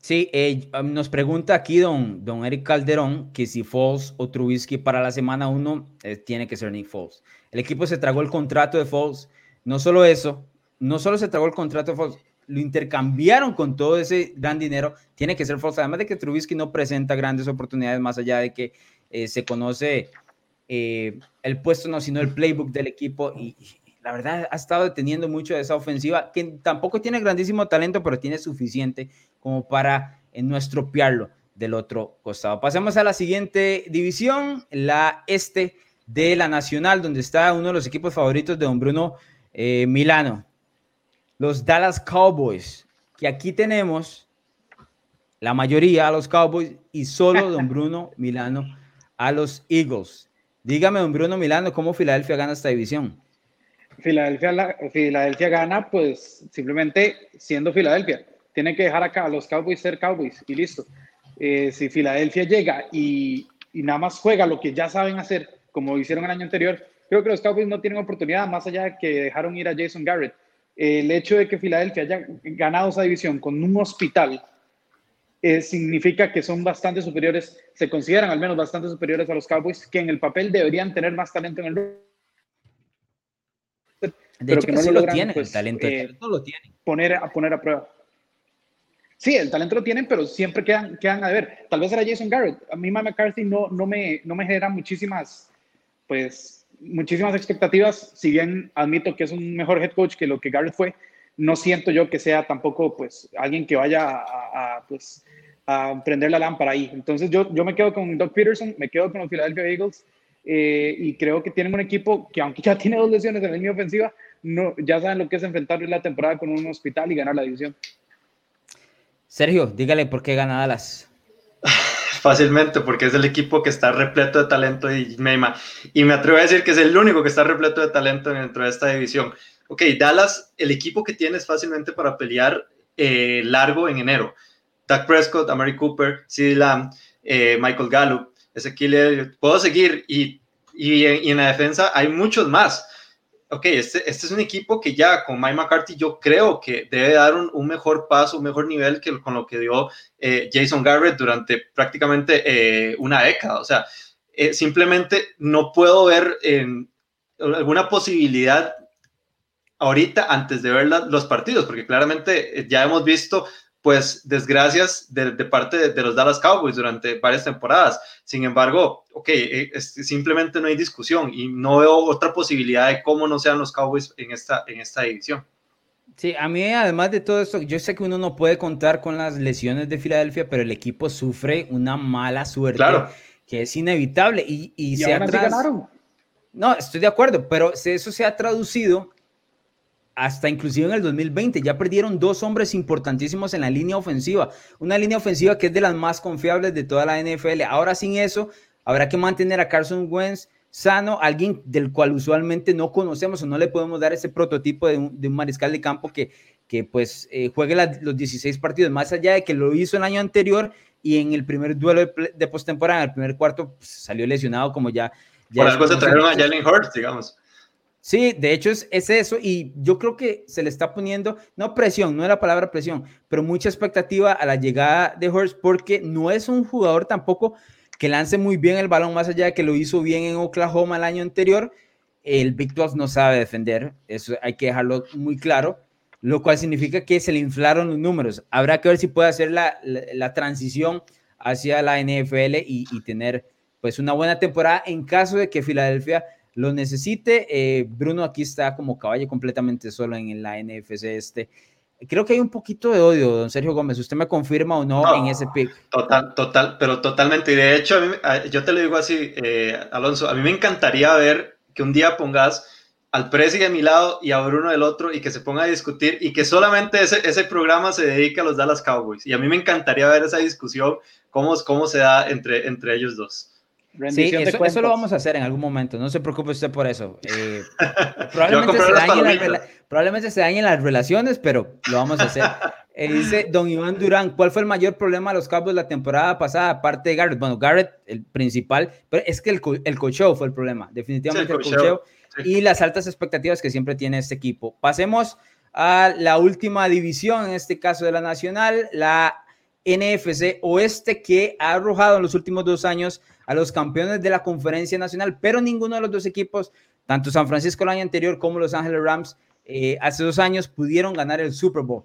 [SPEAKER 1] Sí, eh, um, nos pregunta aquí don, don Eric Calderón que si Foles o Trubisky para la semana 1 eh, tiene que ser Nick Foles. El equipo se tragó el contrato de Foles. No solo eso, no solo se tragó el contrato de Foles, lo intercambiaron con todo ese gran dinero. Tiene que ser Foles. Además de que Trubisky no presenta grandes oportunidades más allá de que eh, se conoce eh, el puesto no, sino el playbook del equipo y, la verdad ha estado deteniendo mucho de esa ofensiva que tampoco tiene grandísimo talento, pero tiene suficiente como para eh, no estropearlo del otro costado. Pasemos a la siguiente división, la este de la Nacional, donde está uno de los equipos favoritos de don Bruno eh, Milano, los Dallas Cowboys, que aquí tenemos la mayoría a los Cowboys y solo don *laughs* Bruno Milano a los Eagles. Dígame, don Bruno Milano, ¿cómo Filadelfia gana esta división?
[SPEAKER 3] Filadelfia, Filadelfia gana, pues simplemente siendo Filadelfia. Tiene que dejar acá a los Cowboys ser Cowboys y listo. Eh, si Filadelfia llega y, nada más juega lo que ya saben hacer, como hicieron el año anterior, creo que los Cowboys no tienen oportunidad, más allá de que dejaron ir a Jason Garrett. el hecho de que Filadelfia haya ganado esa división con un hospital eh, significa que son bastante superiores, se consideran al menos bastante superiores a los Cowboys, que en el papel deberían tener más talento en el
[SPEAKER 1] de pero hecho, que no lo, tienen, pues, el talento, eh, lo tienen.
[SPEAKER 3] Poner, a poner a prueba. Sí, el talento lo tienen, pero siempre quedan, quedan a ver. Tal vez era Jason Garrett. A mí, Mike McCarthy no, no, me, no me genera muchísimas, pues, muchísimas expectativas. Si bien admito que es un mejor head coach que lo que Garrett fue, no siento yo que sea tampoco pues alguien que vaya a, pues, a prender la lámpara ahí. Entonces yo, yo me quedo con Doug Peterson, me quedo con los Philadelphia Eagles eh, y creo que tienen un equipo que aunque ya *laughs* tiene dos lesiones en la línea ofensiva, no, ya saben lo que es enfrentar la temporada con un hospital y ganar la división.
[SPEAKER 1] Sergio, dígale por qué gana Dallas. *laughs*
[SPEAKER 2] Fácilmente, porque es el equipo que está repleto de talento y me, y me atrevo a decir que es el único que está repleto de talento dentro de esta división ok, Dallas, el equipo que tienes fácilmente para pelear eh, largo en enero. Doug Prescott, Amari Cooper, CeeDee Lamb, eh, Michael Gallup, Ezequiel puedo seguir y, y, en la defensa hay muchos más. Ok, este, este, es un equipo que ya con Mike McCarthy yo creo que debe dar un, mejor paso, un mejor nivel que con lo que dio eh, Jason Garrett durante prácticamente una década. O sea, simplemente no puedo ver alguna posibilidad ahorita antes de ver los partidos, porque claramente eh, ya hemos visto pues desgracias de, parte de, los Dallas Cowboys durante varias temporadas. Sin embargo, ok, eh, simplemente no hay discusión y no veo otra posibilidad de cómo no sean los Cowboys en esta, en esta división.
[SPEAKER 1] Sí, a mí además de todo esto, yo sé que uno no puede contar con las lesiones de Filadelfia, pero el equipo sufre una mala suerte que es inevitable y, y, se No, estoy de acuerdo, pero eso se ha traducido hasta inclusive en el 2020. Ya perdieron dos hombres importantísimos en la línea ofensiva. Una línea ofensiva que es de las más confiables de toda la NFL. Ahora sin eso, habrá que mantener a Carson Wentz sano, alguien del cual usualmente no conocemos o no le podemos dar ese prototipo de un, mariscal de campo que, que pues eh, juegue los 16 partidos, más allá de que lo hizo el año anterior y en el primer duelo de, de postemporada, en el primer cuarto, pues, salió lesionado como ya...
[SPEAKER 2] ya Por algo se trajeron a Jalen Hurts, digamos.
[SPEAKER 1] Sí, de hecho es, es, eso y yo creo que se le está poniendo, no presión, no es la palabra presión, pero mucha expectativa a la llegada de Hurst porque no es un jugador tampoco que lance muy bien el balón, más allá de que lo hizo bien en Oklahoma el año anterior. El Big 12 no sabe defender, eso hay que dejarlo muy claro, lo cual significa que se le inflaron los números. Habrá que ver si puede hacer la, la, transición hacia la NFL y, y tener pues una buena temporada en caso de que Filadelfia lo necesite. Eh, Bruno aquí está como caballo completamente solo en la NFC este. Creo que hay un poquito de odio, don Sergio Gómez. ¿Usted me confirma o no, en ese pick?
[SPEAKER 2] Total, total, pero totalmente. Y de hecho, yo te lo digo así, eh, Alonso, a mí me encantaría ver que un día pongas al Presi de mi lado y a Bruno del otro y que se ponga a discutir y que solamente ese, ese programa se dedique a los Dallas Cowboys. Y a mí me encantaría ver esa discusión, cómo, cómo se da entre, entre ellos dos.
[SPEAKER 1] Sí, eso, lo vamos a hacer en algún momento, no se preocupe usted por eso. Eh, *laughs* probablemente, se dañen probablemente se dañen las relaciones, pero lo vamos a hacer. Eh, dice Don Iván Durán, ¿cuál fue el mayor problema de los Cowboys la temporada pasada, aparte de Garrett? Bueno, Garrett, el principal, pero es que el, el cocheo fue el problema, definitivamente el cocheo, y las altas expectativas que siempre tiene este equipo. Pasemos a la última división, en este caso de la Nacional, la NFC Oeste, que ha arrojado en los últimos dos años a los campeones de la conferencia nacional, pero ninguno de los dos equipos, tanto San Francisco el año anterior como Los Ángeles Rams, eh, hace dos años pudieron ganar el Super Bowl.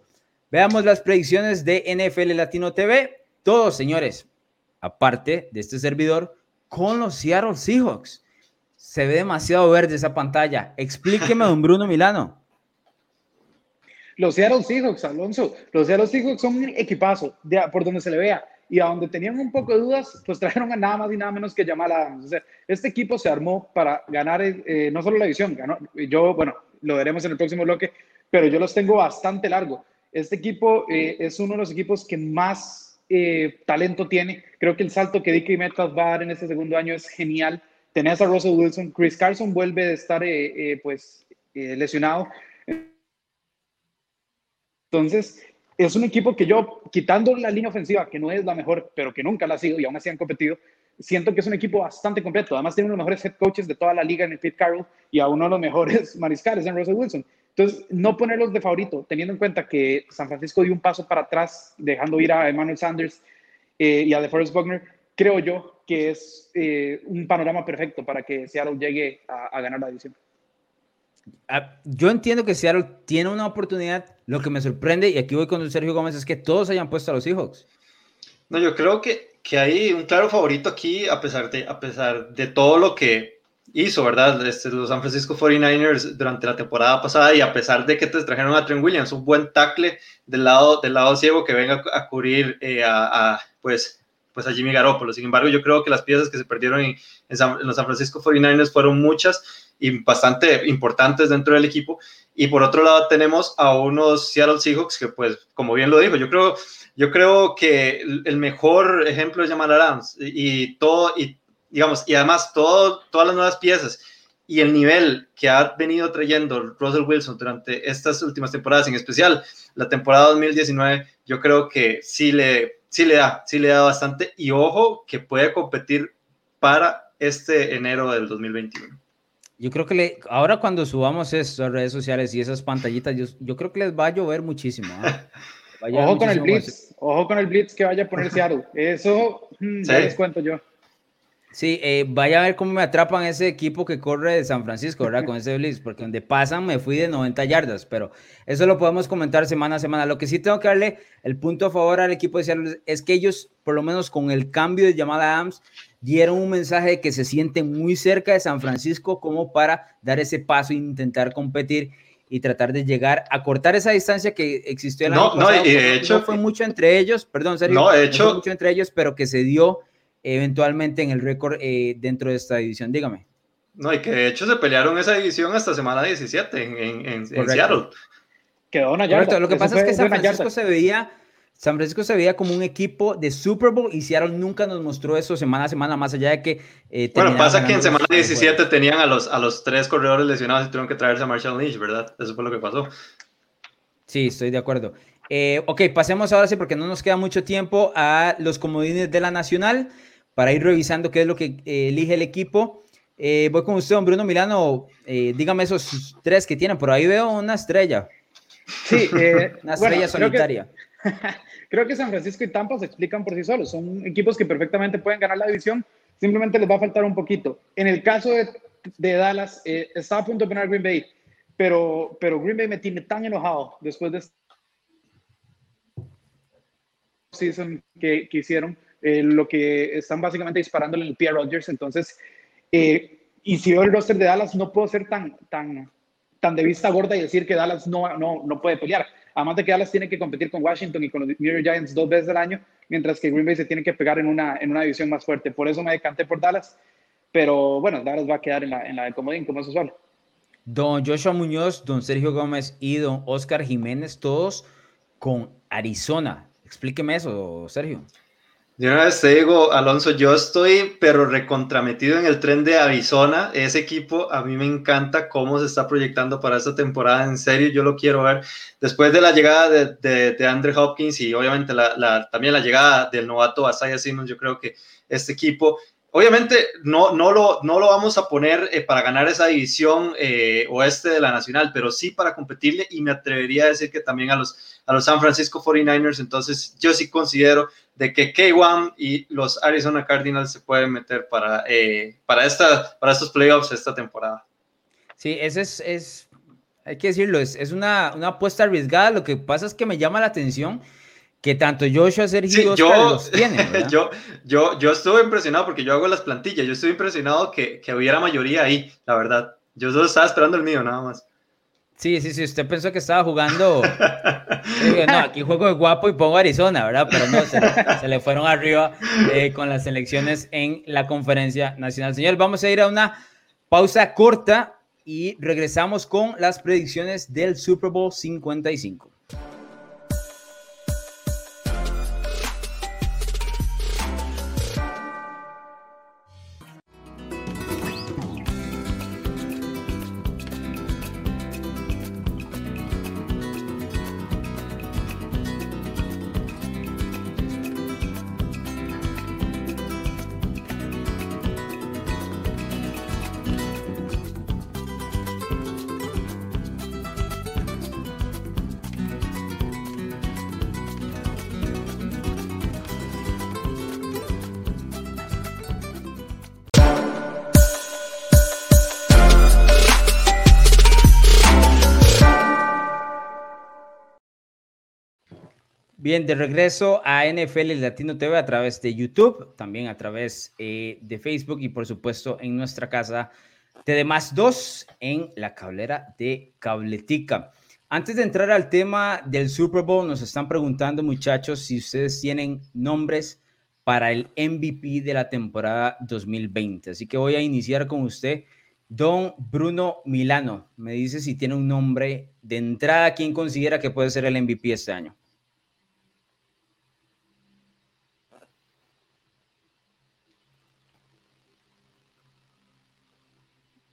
[SPEAKER 1] Veamos las predicciones de NFL Latino TV. Todos, señores, aparte de este servidor, con los Seattle Seahawks. Se ve demasiado verde esa pantalla. Explíqueme, don Bruno Milano.
[SPEAKER 3] Los Seattle Seahawks, Alonso, los Seattle Seahawks son un equipazo, por donde se le vea y a donde tenían un poco de dudas, pues trajeron a nada más y nada menos que Jamal Adams. O sea, este equipo se armó para ganar eh, no solo la división, ganó, yo, bueno, lo veremos en el próximo bloque, pero yo los tengo bastante largo. Este equipo eh, es uno de los equipos que más eh, talento tiene. Creo que el salto que DK Metcalf va a dar en este segundo año es genial. Tenés a Russell Wilson, Chris Carson vuelve de estar pues lesionado. Entonces, es un equipo que yo, quitando la línea ofensiva, que no es la mejor, pero que nunca la ha sido y aún así han competido, siento que es un equipo bastante completo. Además, tiene uno de los mejores head coaches de toda la liga en el Pete Carroll y a uno de los mejores *laughs* mariscales en Russell Wilson. Entonces, no ponerlos de favorito, teniendo en cuenta que San Francisco dio un paso para atrás, dejando ir a Emmanuel Sanders eh, y a DeForest Buckner, creo yo que es eh, un panorama perfecto para que Seattle llegue a, a ganar la división.
[SPEAKER 1] Ah, yo entiendo que Seattle tiene una oportunidad. Lo que me sorprende, y aquí voy con Sergio Gómez, es que todos hayan puesto a los Seahawks.
[SPEAKER 2] No, yo creo que, que hay un claro favorito aquí, a pesar de, a pesar de todo lo que hizo, ¿verdad? Este, los San Francisco 49ers durante la temporada pasada, y a pesar de que te trajeron a Trent Williams, un buen tackle del lado, del lado ciego que venga a cubrir eh, a, pues, pues a Jimmy Garoppolo. Sin embargo, yo creo que las piezas que se perdieron en, en los San Francisco 49ers fueron muchas bastante importantes dentro del equipo. Y por otro lado tenemos a unos Seattle Seahawks que, pues, como bien lo dijo, yo creo, yo creo que el mejor ejemplo es Jamal Adams y todo, y digamos, y además todo, todas las nuevas piezas y el nivel que ha venido trayendo Russell Wilson durante estas últimas temporadas, en especial la temporada 2019, yo creo que sí le, sí le da, sí le da bastante y ojo que puede competir para este enero del 2021.
[SPEAKER 1] Yo creo que le, ahora cuando subamos eso a redes sociales y esas pantallitas, yo, yo creo que les va a llover muchísimo. ¿ah?
[SPEAKER 3] ojo con el Blitz, ojo con el Blitz que vaya a poner Seattle. Eso mm, ya les cuento yo.
[SPEAKER 1] Sí, eh, vaya a ver cómo me atrapan ese equipo que corre de San Francisco, ¿verdad? Con *laughs* ese Blitz, porque donde pasan me fui de 90 yardas, pero eso lo podemos comentar semana a semana. Lo que sí tengo que darle el punto a favor al equipo de Seattle es que ellos, por lo menos con el cambio de llamada Adams, dieron un mensaje de que se sienten muy cerca de San Francisco como para dar ese paso e intentar competir y tratar de llegar a cortar esa distancia que existió el
[SPEAKER 2] no,
[SPEAKER 1] año pasado.
[SPEAKER 2] No, y de hecho,
[SPEAKER 1] no fue mucho entre ellos, perdón, serio,
[SPEAKER 2] no, de hecho,
[SPEAKER 1] no fue mucho entre ellos, pero que se dio eventualmente en el récord eh, dentro de esta división. Dígame.
[SPEAKER 2] No, y que de hecho se pelearon esa división hasta semana 17 en, en, en, en Seattle.
[SPEAKER 3] Quedó una yarda.
[SPEAKER 1] Lo que pasa es que San Francisco se veía, San Francisco se veía como un equipo de Super Bowl y Seattle nunca nos mostró eso semana a semana, más allá de que.
[SPEAKER 2] Eh, bueno, pasa que en semana 17 tenían a los, a los tres corredores lesionados y tuvieron que traerse a Marshall Lynch, ¿verdad? Eso fue lo que pasó.
[SPEAKER 1] Sí, estoy de acuerdo. Eh, ok, pasemos ahora sí, porque no nos queda mucho tiempo, a los comodines de la Nacional para ir revisando qué es lo que eh, elige el equipo. Eh, voy con usted, don Bruno Milano. Eh, dígame esos tres que tienen. Por ahí veo una estrella.
[SPEAKER 3] Sí, *laughs*
[SPEAKER 1] una estrella
[SPEAKER 3] bueno,
[SPEAKER 1] solitaria.
[SPEAKER 3] Creo que, *laughs* creo que San Francisco y Tampa se explican por sí solos. Son equipos que perfectamente pueden ganar la división. Simplemente les va a faltar un poquito. En el caso de, de Dallas, estaba a punto de poner Green Bay, pero, pero Green Bay me tiene tan enojado después de season que, que hicieron eh, lo que están básicamente disparándole en el Pierre Rodgers. Entonces, eh, y si veo el roster de Dallas, no puedo ser tan, tan, tan de vista gorda y decir que Dallas no, no, no puede pelear. Además de que Dallas tiene que competir con Washington y con los New York Giants dos veces al año, mientras que Green Bay se tiene que pegar en una, en una división más fuerte. Por eso me decanté por Dallas. Pero bueno, Dallas va a quedar en la, en la comodín, como es usual.
[SPEAKER 1] Don Joshua Muñoz, don Sergio Gómez y don Oscar Jiménez, todos con Arizona. Explíqueme eso, Sergio.
[SPEAKER 2] De una vez te digo, Alonso, yo estoy pero recontrametido en el tren de Arizona. Ese equipo a mí me encanta cómo se está proyectando para esta temporada. En serio, yo lo quiero ver. Después de la llegada de, de, de Andrew Hopkins y obviamente la, la, también la llegada del novato Asaya Simmons, yo creo que este equipo Obviamente no, no, lo, no lo vamos a poner eh, para ganar esa división eh, oeste de la nacional, pero sí para competirle y me atrevería a decir que también a los, a los San Francisco 49ers. Entonces yo sí considero de que K1 y los Arizona Cardinals se pueden meter para, eh, para, esta, para estos playoffs esta temporada.
[SPEAKER 1] Sí, ese es, es hay que decirlo, es, es una, una apuesta arriesgada. Lo que pasa es que me llama la atención que tanto Joshua, Sergio
[SPEAKER 2] sí, yo, los tienen, *laughs* yo, yo, yo estuve impresionado porque yo hago las plantillas, yo estuve impresionado que, que hubiera mayoría ahí, la verdad. Yo solo estaba esperando el mío, nada más.
[SPEAKER 1] Sí, sí, sí, usted pensó que estaba jugando. no, aquí juego de guapo y pongo Arizona, ¿verdad? Pero no, se, se le fueron arriba eh, con las elecciones en la conferencia nacional. Señor, vamos a ir a una pausa corta y regresamos con las predicciones del Super Bowl 55. Bien, de regreso a NFL Latino TV a través de YouTube, también a través eh, de Facebook y por supuesto en nuestra casa de más 2 en la cablera de Cabletica. Antes de entrar al tema del Super Bowl, nos están preguntando muchachos si ustedes tienen nombres para el MVP de la temporada 2020. Así que voy a iniciar con usted, don Bruno Milano. Me dice si tiene un nombre de entrada, ¿quién considera que puede ser el MVP este año?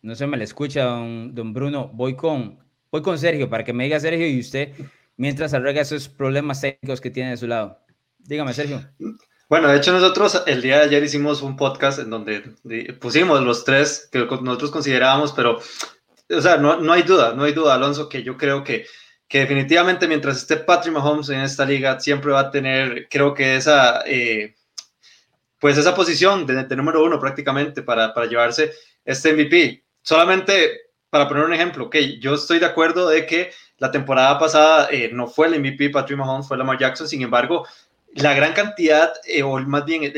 [SPEAKER 1] No se me le escucha, don, don, Bruno. Voy con, voy con Sergio para que me diga Sergio y usted mientras arregla esos problemas técnicos que tiene de su lado. Dígame, Sergio.
[SPEAKER 2] Bueno, de hecho nosotros el día de ayer hicimos un podcast en donde pusimos los tres que nosotros considerábamos, pero, o sea, no, no hay duda, no hay duda, Alonso, que yo creo que, que definitivamente mientras esté Patrick Mahomes en esta liga, siempre va a tener, creo que esa... Eh, pues esa posición de, número uno prácticamente para, para llevarse este MVP. Solamente para poner un ejemplo, ok, yo estoy de acuerdo de que la temporada pasada eh, no fue el MVP Patrick Mahomes, fue Lamar Jackson, sin embargo, la gran cantidad, eh, o más bien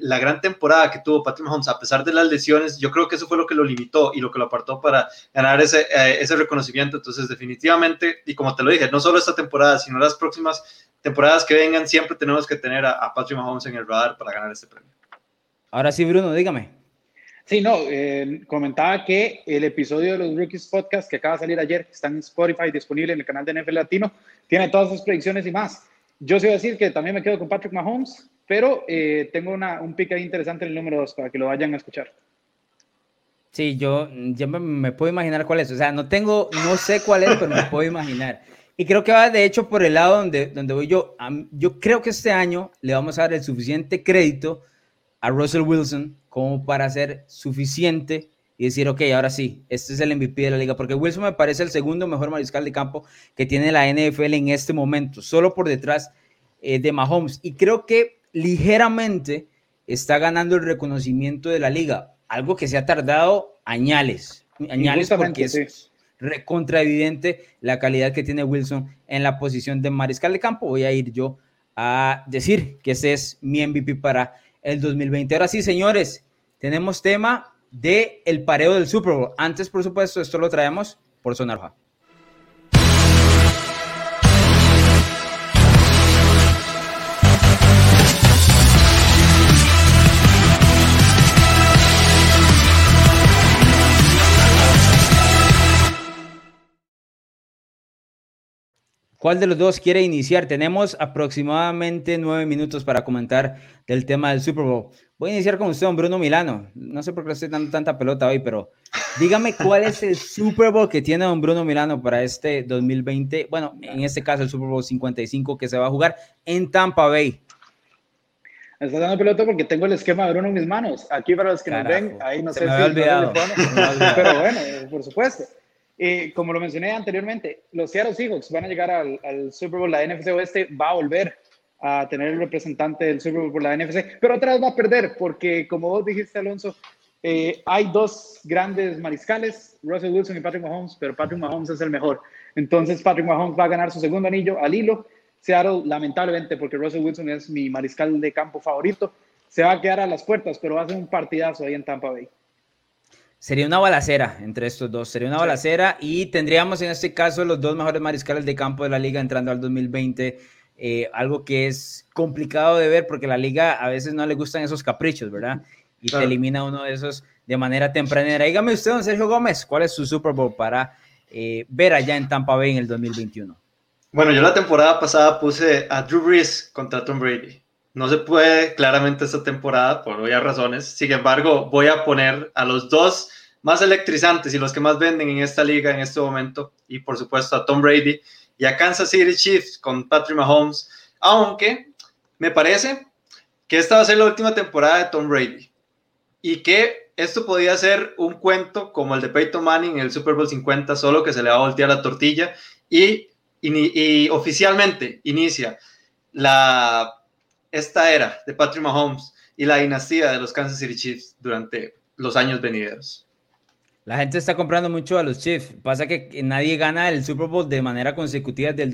[SPEAKER 2] la gran temporada que tuvo Patrick Mahomes, a pesar de las lesiones, yo creo que eso fue lo que lo limitó y lo que lo apartó para ganar ese, eh, ese reconocimiento. Entonces, definitivamente, y como te lo dije, no solo esta temporada, sino las próximas temporadas que vengan, siempre tenemos que tener a, Patrick Mahomes en el radar para ganar este premio.
[SPEAKER 1] Ahora sí, Bruno, dígame.
[SPEAKER 3] Sí, no, eh, comentaba que el episodio de los Rookies Podcast que acaba de salir ayer, está en Spotify, disponible en el canal de NFL Latino, tiene todas sus predicciones y más. Yo sí voy a decir que también me quedo con Patrick Mahomes, pero eh, tengo una, un pick interesante en el número 2 para que lo vayan a escuchar.
[SPEAKER 1] Sí, yo ya me, puedo imaginar cuál es. O sea, no tengo, no sé cuál es, pero me puedo imaginar. Y creo que va de hecho por el lado donde, donde voy yo. Yo creo que este año le vamos a dar el suficiente crédito a Russell Wilson como para ser suficiente y decir, ok, ahora sí, este es el MVP de la liga, porque Wilson me parece el segundo mejor mariscal de campo que tiene la NFL en este momento, solo por detrás eh, de Mahomes. Y creo que ligeramente está ganando el reconocimiento de la liga, algo que se ha tardado añales, añales porque es recontra evidente la calidad que tiene Wilson en la posición de mariscal de campo. Voy a ir yo a decir que ese es mi MVP para el 2020. Ahora sí, señores, tenemos tema de el pareo del Super Bowl. Antes, por supuesto, esto lo traemos por Zona Roja. ¿Cuál de los dos quiere iniciar? Tenemos aproximadamente nueve minutos para comentar del tema del Super Bowl. Voy a iniciar con usted, don Bruno Milano. No sé por qué le estoy dando tanta pelota hoy, pero dígame cuál es el Super Bowl que tiene don Bruno Milano para este 2020. Bueno, en este caso el Super Bowl 55 que se va a jugar en Tampa Bay.
[SPEAKER 3] Me está dando pelota porque tengo el esquema de Bruno en mis manos. Aquí para los que nos ven, ahí no sé si me olvidado. pero bueno, por supuesto. Eh, como lo mencioné anteriormente, los Seattle Seahawks van a llegar al, al Super Bowl. La NFC Oeste va a volver a tener el representante del Super Bowl por la NFC, pero otra vez va a perder porque, como vos dijiste, Alonso, eh, hay dos grandes mariscales, Russell Wilson y Patrick Mahomes, pero Patrick Mahomes es el mejor. Entonces, Patrick Mahomes va a ganar su segundo anillo al hilo. Seattle, lamentablemente, porque Russell Wilson es mi mariscal de campo favorito, se va a quedar a las puertas, pero va a ser un partidazo ahí en Tampa Bay.
[SPEAKER 1] Sería una balacera entre estos dos, sería una balacera y tendríamos en este caso los dos mejores mariscales de campo de la liga entrando al 2020 eh, algo que es complicado de ver porque la liga a veces no le gustan esos caprichos, ¿verdad? Y te elimina uno de esos de manera tempranera. Dígame usted, don Sergio Gómez, ¿cuál es su Super Bowl para eh, ver allá en Tampa Bay en el 2021?
[SPEAKER 2] Bueno, yo la temporada pasada puse a Drew Brees contra Tom Brady. No se puede claramente esta temporada por obvias razones. Sin embargo, voy a poner a los dos más electrizantes y los que más venden en esta liga en este momento. Y por supuesto a Tom Brady y a Kansas City Chiefs con Patrick Mahomes, aunque me parece que esta va a ser la última temporada de Tom Brady y que esto podía ser un cuento como el de Peyton Manning en el Super Bowl 50, solo que se le va a voltear la tortilla y, oficialmente inicia la, esta era de Patrick Mahomes y la dinastía de los Kansas City Chiefs durante los años venideros.
[SPEAKER 1] La gente está comprando mucho a los Chiefs. Pasa que nadie gana el Super Bowl de manera consecutiva desde el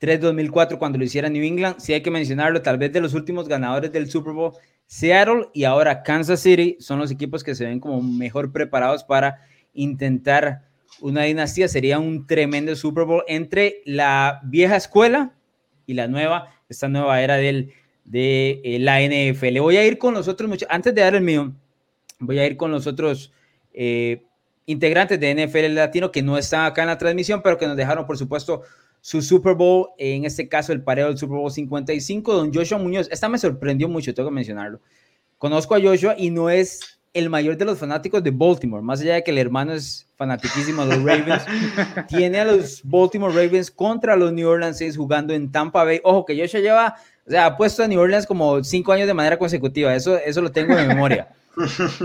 [SPEAKER 1] 2003-2004 cuando lo hiciera New England. Sí hay que mencionarlo, tal vez de los últimos ganadores del Super Bowl, Seattle y ahora Kansas City son los equipos que se ven como mejor preparados para intentar una dinastía. Sería un tremendo Super Bowl entre la vieja escuela y la nueva, esta nueva era del, de eh, la NFL. Voy a ir con los otros, antes de dar el mío, voy a ir con los otros eh, integrantes de NFL Latino que no están acá en la transmisión, pero que nos dejaron, por supuesto, su Super Bowl, en este caso el pareo del Super Bowl 55, don Joshua Muñoz. Esta me sorprendió mucho, tengo que mencionarlo. Conozco a Joshua y no es el mayor de los fanáticos de Baltimore, más allá de que el hermano es fanatiquísimo de los Ravens, *laughs* tiene a los Baltimore Ravens contra los New Orleans Saints jugando en Tampa Bay. Ojo, que Joshua lleva, o sea, ha puesto a New Orleans como cinco años de manera consecutiva, eso, eso lo tengo en memoria.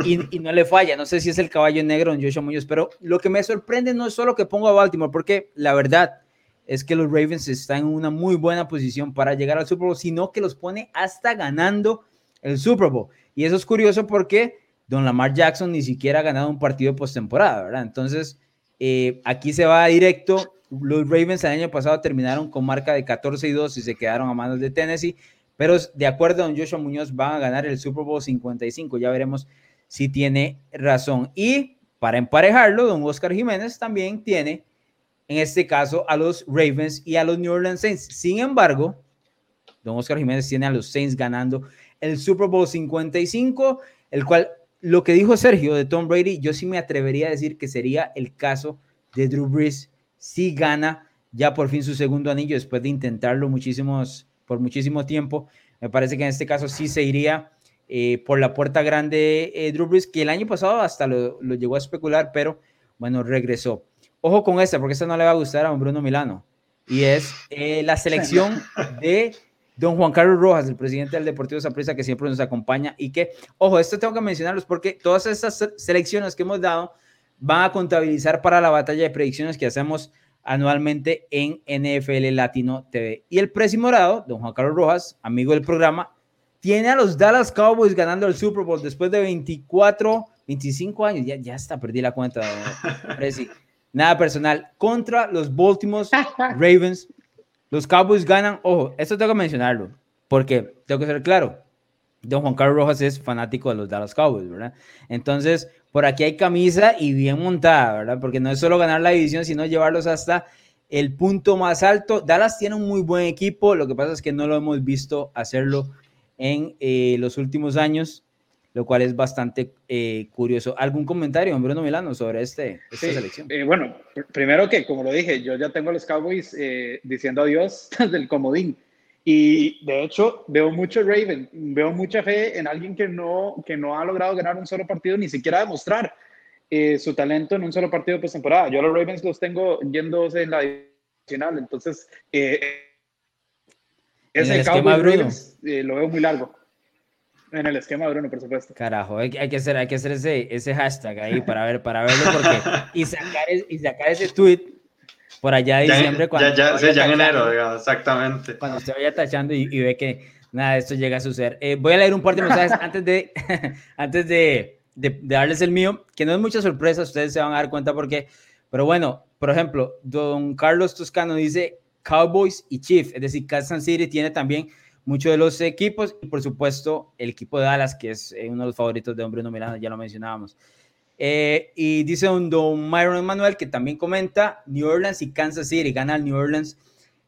[SPEAKER 1] y, no le falla. No sé si es el caballo negro en Joshua Muñoz, pero lo que me sorprende no es solo que pongo a Baltimore, porque la verdad es que los Ravens están en una muy buena posición para llegar al Super Bowl, sino que los pone hasta ganando el Super Bowl. Y eso es curioso porque Don Lamar Jackson ni siquiera ha ganado un partido postemporada, ¿verdad? Entonces, eh, aquí se va directo. Los Ravens el año pasado terminaron con marca de 14 y 2 y se quedaron a manos de Tennessee, pero de acuerdo a don Joshua Muñoz van a ganar el Super Bowl 55. Ya veremos si tiene razón. Y para emparejarlo, don Oscar Jiménez también tiene, en este caso, a los Ravens y a los New Orleans Saints. Sin embargo, don Oscar Jiménez tiene a los Saints ganando el Super Bowl 55, el cual lo que dijo Sergio de Tom Brady, yo sí me atrevería a decir que sería el caso de Drew Brees si gana ya por fin su segundo anillo después de intentarlo muchísimos, por muchísimo tiempo. Me parece que en este caso sí se iría eh, por la puerta grande eh, Drew Brees, que el año pasado hasta lo, lo, llegó a especular, pero bueno, regresó. Ojo con esta, porque esta no le va a gustar a un Bruno Milano. Y es eh, la selección de don Juan Carlos Rojas, el presidente del Deportivo Zaprisa, que siempre nos acompaña y que, ojo, esto tengo que mencionarlos porque todas estas selecciones que hemos dado van a contabilizar para la batalla de predicciones que hacemos anualmente en NFL Latino TV. Y el precio morado, don Juan Carlos Rojas, amigo del programa, tiene a los Dallas Cowboys ganando el Super Bowl después de 24, 25 años. Ya, ya está, perdí la cuenta, *laughs* Presi. Nada personal. Contra los Baltimore *laughs* Ravens. Los Cowboys ganan. Ojo, esto tengo que mencionarlo. Porque tengo que ser claro. Don Juan Carlos Rojas es fanático de los Dallas Cowboys, ¿verdad? Entonces, por aquí hay camisa y bien montada, ¿verdad? Porque no es solo ganar la división, sino llevarlos hasta el punto más alto. Dallas tiene un muy buen equipo, lo que pasa es que no lo hemos visto hacerlo en eh, los últimos años, lo cual es bastante eh, curioso. ¿Algún comentario, Bruno Milano, sobre este, esta selección?
[SPEAKER 3] Eh, bueno, primero que, como lo dije, yo ya tengo a los Cowboys diciendo adiós *laughs* del comodín. Y de hecho, veo mucho Raven, veo mucha fe en alguien que no, que no ha logrado ganar un solo partido, ni siquiera demostrar eh, su talento en un solo partido de postemporada. Yo a los Ravens los tengo yéndose en la divisional, entonces eh, ese esquema Ravens eh, lo veo muy largo. En el esquema de Bruno, por supuesto.
[SPEAKER 1] Carajo, hay, que hacer, hay que hacer ese, ese hashtag ahí para ver, para verlo porque y sacar, y sacar ese tweet por allá de diciembre.
[SPEAKER 2] cuando ya, ya, ya en enero, digamos, exactamente.
[SPEAKER 1] Cuando usted vaya tachando y, ve que nada de esto llega a suceder. Eh, voy a leer un par de mensajes antes de, *laughs* antes de, de, darles el mío, que no es mucha sorpresa, ustedes se van a dar cuenta porque, pero bueno, por ejemplo, don Carlos Toscano dice Cowboys y Chiefs, es decir, Kansas City tiene también muchos de los equipos y por supuesto el equipo de Dallas, que es eh, uno de los favoritos de Hombre Milano, ya lo mencionábamos. Eh, y dice un don Myron Manuel que también comenta New Orleans y Kansas City, gana el New Orleans.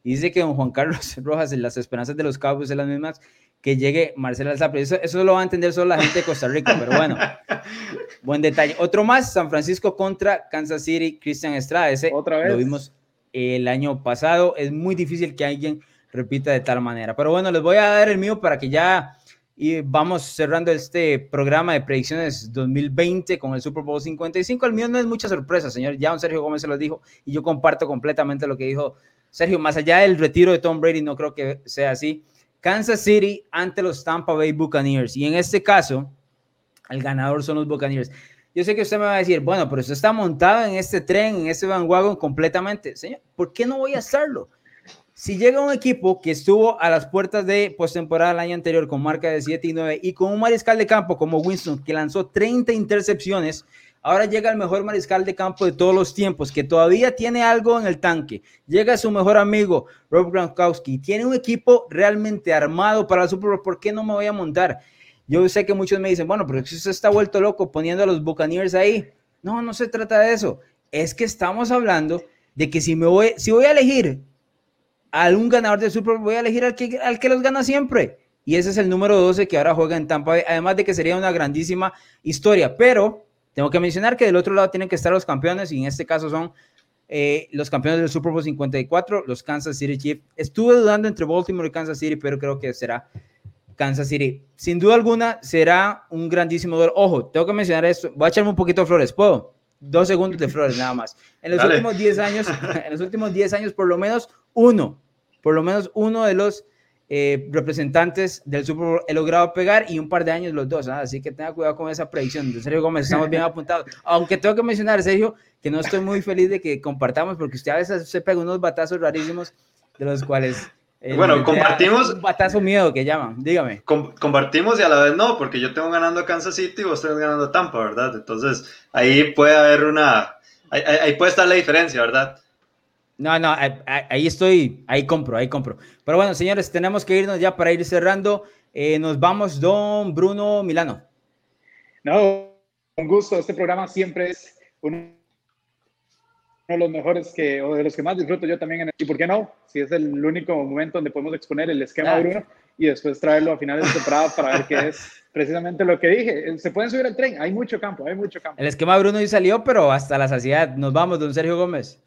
[SPEAKER 1] Y dice que don Juan Carlos *laughs* Rojas, en las esperanzas de los Cowboys son las mismas que llegue Marcelo Alzapri. Eso, eso lo va a entender solo la gente de Costa Rica, pero bueno, *laughs* buen detalle. Otro más, San Francisco contra Kansas City, Cristian Estrada. Ese ¿Otra vez? lo vimos el año pasado. Es muy difícil que alguien repita de tal manera. Pero bueno, les voy a dar el mío para que ya y vamos cerrando este programa de predicciones 2020 con el Super Bowl 55. El mío no es mucha sorpresa, señor. Ya un Sergio Gómez se lo dijo y yo comparto completamente lo que dijo Sergio. Más allá del retiro de Tom Brady, no creo que sea así. Kansas City ante los Tampa Bay Buccaneers. Y en este caso, el ganador son los Buccaneers. Yo sé que usted me va a decir, bueno, pero usted está montado en este tren, en este bandwagon completamente. Señor, ¿por qué no voy a hacerlo? Si llega un equipo que estuvo a las puertas de postemporada el año anterior con marca de 7 y 9 y con un mariscal de campo como Winston que lanzó 30 intercepciones, ahora llega el mejor mariscal de campo de todos los tiempos que todavía tiene algo en el tanque. Llega su mejor amigo Rob Gronkowski, tiene un equipo realmente armado para el Super Bowl. ¿Por qué no me voy a montar? Yo sé que muchos me dicen, bueno, pero si usted está vuelto loco poniendo a los Buccaneers ahí. No, no se trata de eso. Es que estamos hablando de que si me voy, si voy a elegir algún ganador del Super Bowl, voy a elegir al que, al que los gana siempre. Y ese es el número 12 que ahora juega en Tampa Bay, además de que sería una grandísima historia. Pero tengo que mencionar que del otro lado tienen que estar los campeones, y en este caso son eh, los campeones del Super Bowl 54, los Kansas City Chiefs. Estuve dudando entre Baltimore y Kansas City, pero creo que será Kansas City. Sin duda alguna, será un grandísimo duelo. Ojo, tengo que mencionar esto. Voy a echarme un poquito de flores, ¿puedo? Dos segundos de flores nada más. En los últimos 10 años, *laughs* en los últimos 10 años, por lo menos uno por lo menos uno de los eh, representantes del Super Bowl he logrado pegar y un par de años los dos. ¿ah? Así que tenga cuidado con esa predicción. De Sergio Gómez, estamos bien *laughs* apuntados. Aunque tengo que mencionar, Sergio, que no estoy muy feliz de que compartamos porque usted a veces se pega unos batazos rarísimos de los cuales
[SPEAKER 2] bueno, compartimos.
[SPEAKER 1] Un batazo miedo que llaman, dígame.
[SPEAKER 2] compartimos y a la vez no, porque yo tengo ganando a Kansas City y vos tenés ganando a Tampa, ¿verdad? Entonces ahí puede haber una. Ahí, puede estar la diferencia, ¿verdad?
[SPEAKER 1] No, no, ahí estoy, ahí compro, ahí compro. Pero bueno, señores, tenemos que irnos ya para ir cerrando. Eh, nos vamos, don Bruno Milano.
[SPEAKER 3] No, un gusto. Este programa siempre es uno de los mejores que, o de los que más disfruto yo también. y por qué no, si es el único momento donde podemos exponer el esquema de Bruno y después traerlo a finales de temporada para ver qué es precisamente lo que dije. Se pueden subir al tren, hay mucho campo, hay mucho campo.
[SPEAKER 1] El esquema de Bruno ya salió, pero hasta la saciedad. Nos vamos, don Sergio Gómez.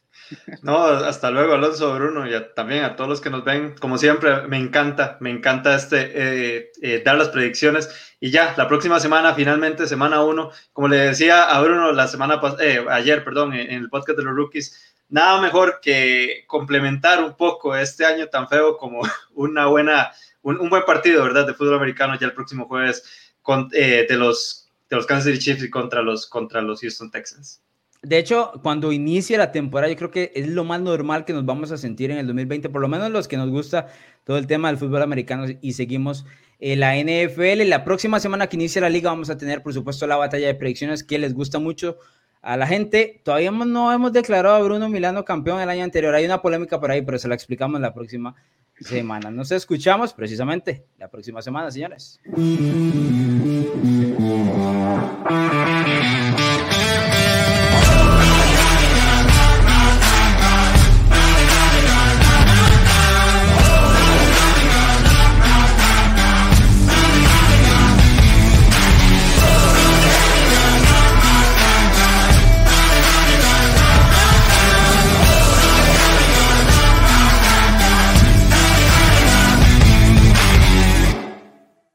[SPEAKER 2] No, hasta luego, Alonso, Bruno, y también a todos los que nos ven. Como siempre, me encanta, me encanta este, eh, eh, dar las predicciones. Y ya, la próxima semana, finalmente, semana uno, como le decía a Bruno la semana eh, ayer, perdón, en, el podcast de los rookies, nada mejor que complementar un poco este año tan feo como *laughs* una buena, un, buen partido, ¿verdad? De fútbol americano ya el próximo jueves con, de, los, de los Kansas City Chiefs y contra los, contra los Houston Texans.
[SPEAKER 1] De hecho, cuando inicie la temporada, yo creo que es lo más normal que nos vamos a sentir en el 2020, por lo menos los que nos gusta todo el tema del fútbol americano y seguimos eh, la NFL. La próxima semana que inicie la liga vamos a tener, por supuesto, la batalla de predicciones que les gusta mucho a la gente. Todavía no hemos declarado a Bruno Milano campeón el año anterior. Hay una polémica por ahí, pero se la explicamos la próxima semana. Nos escuchamos precisamente la próxima semana, señores.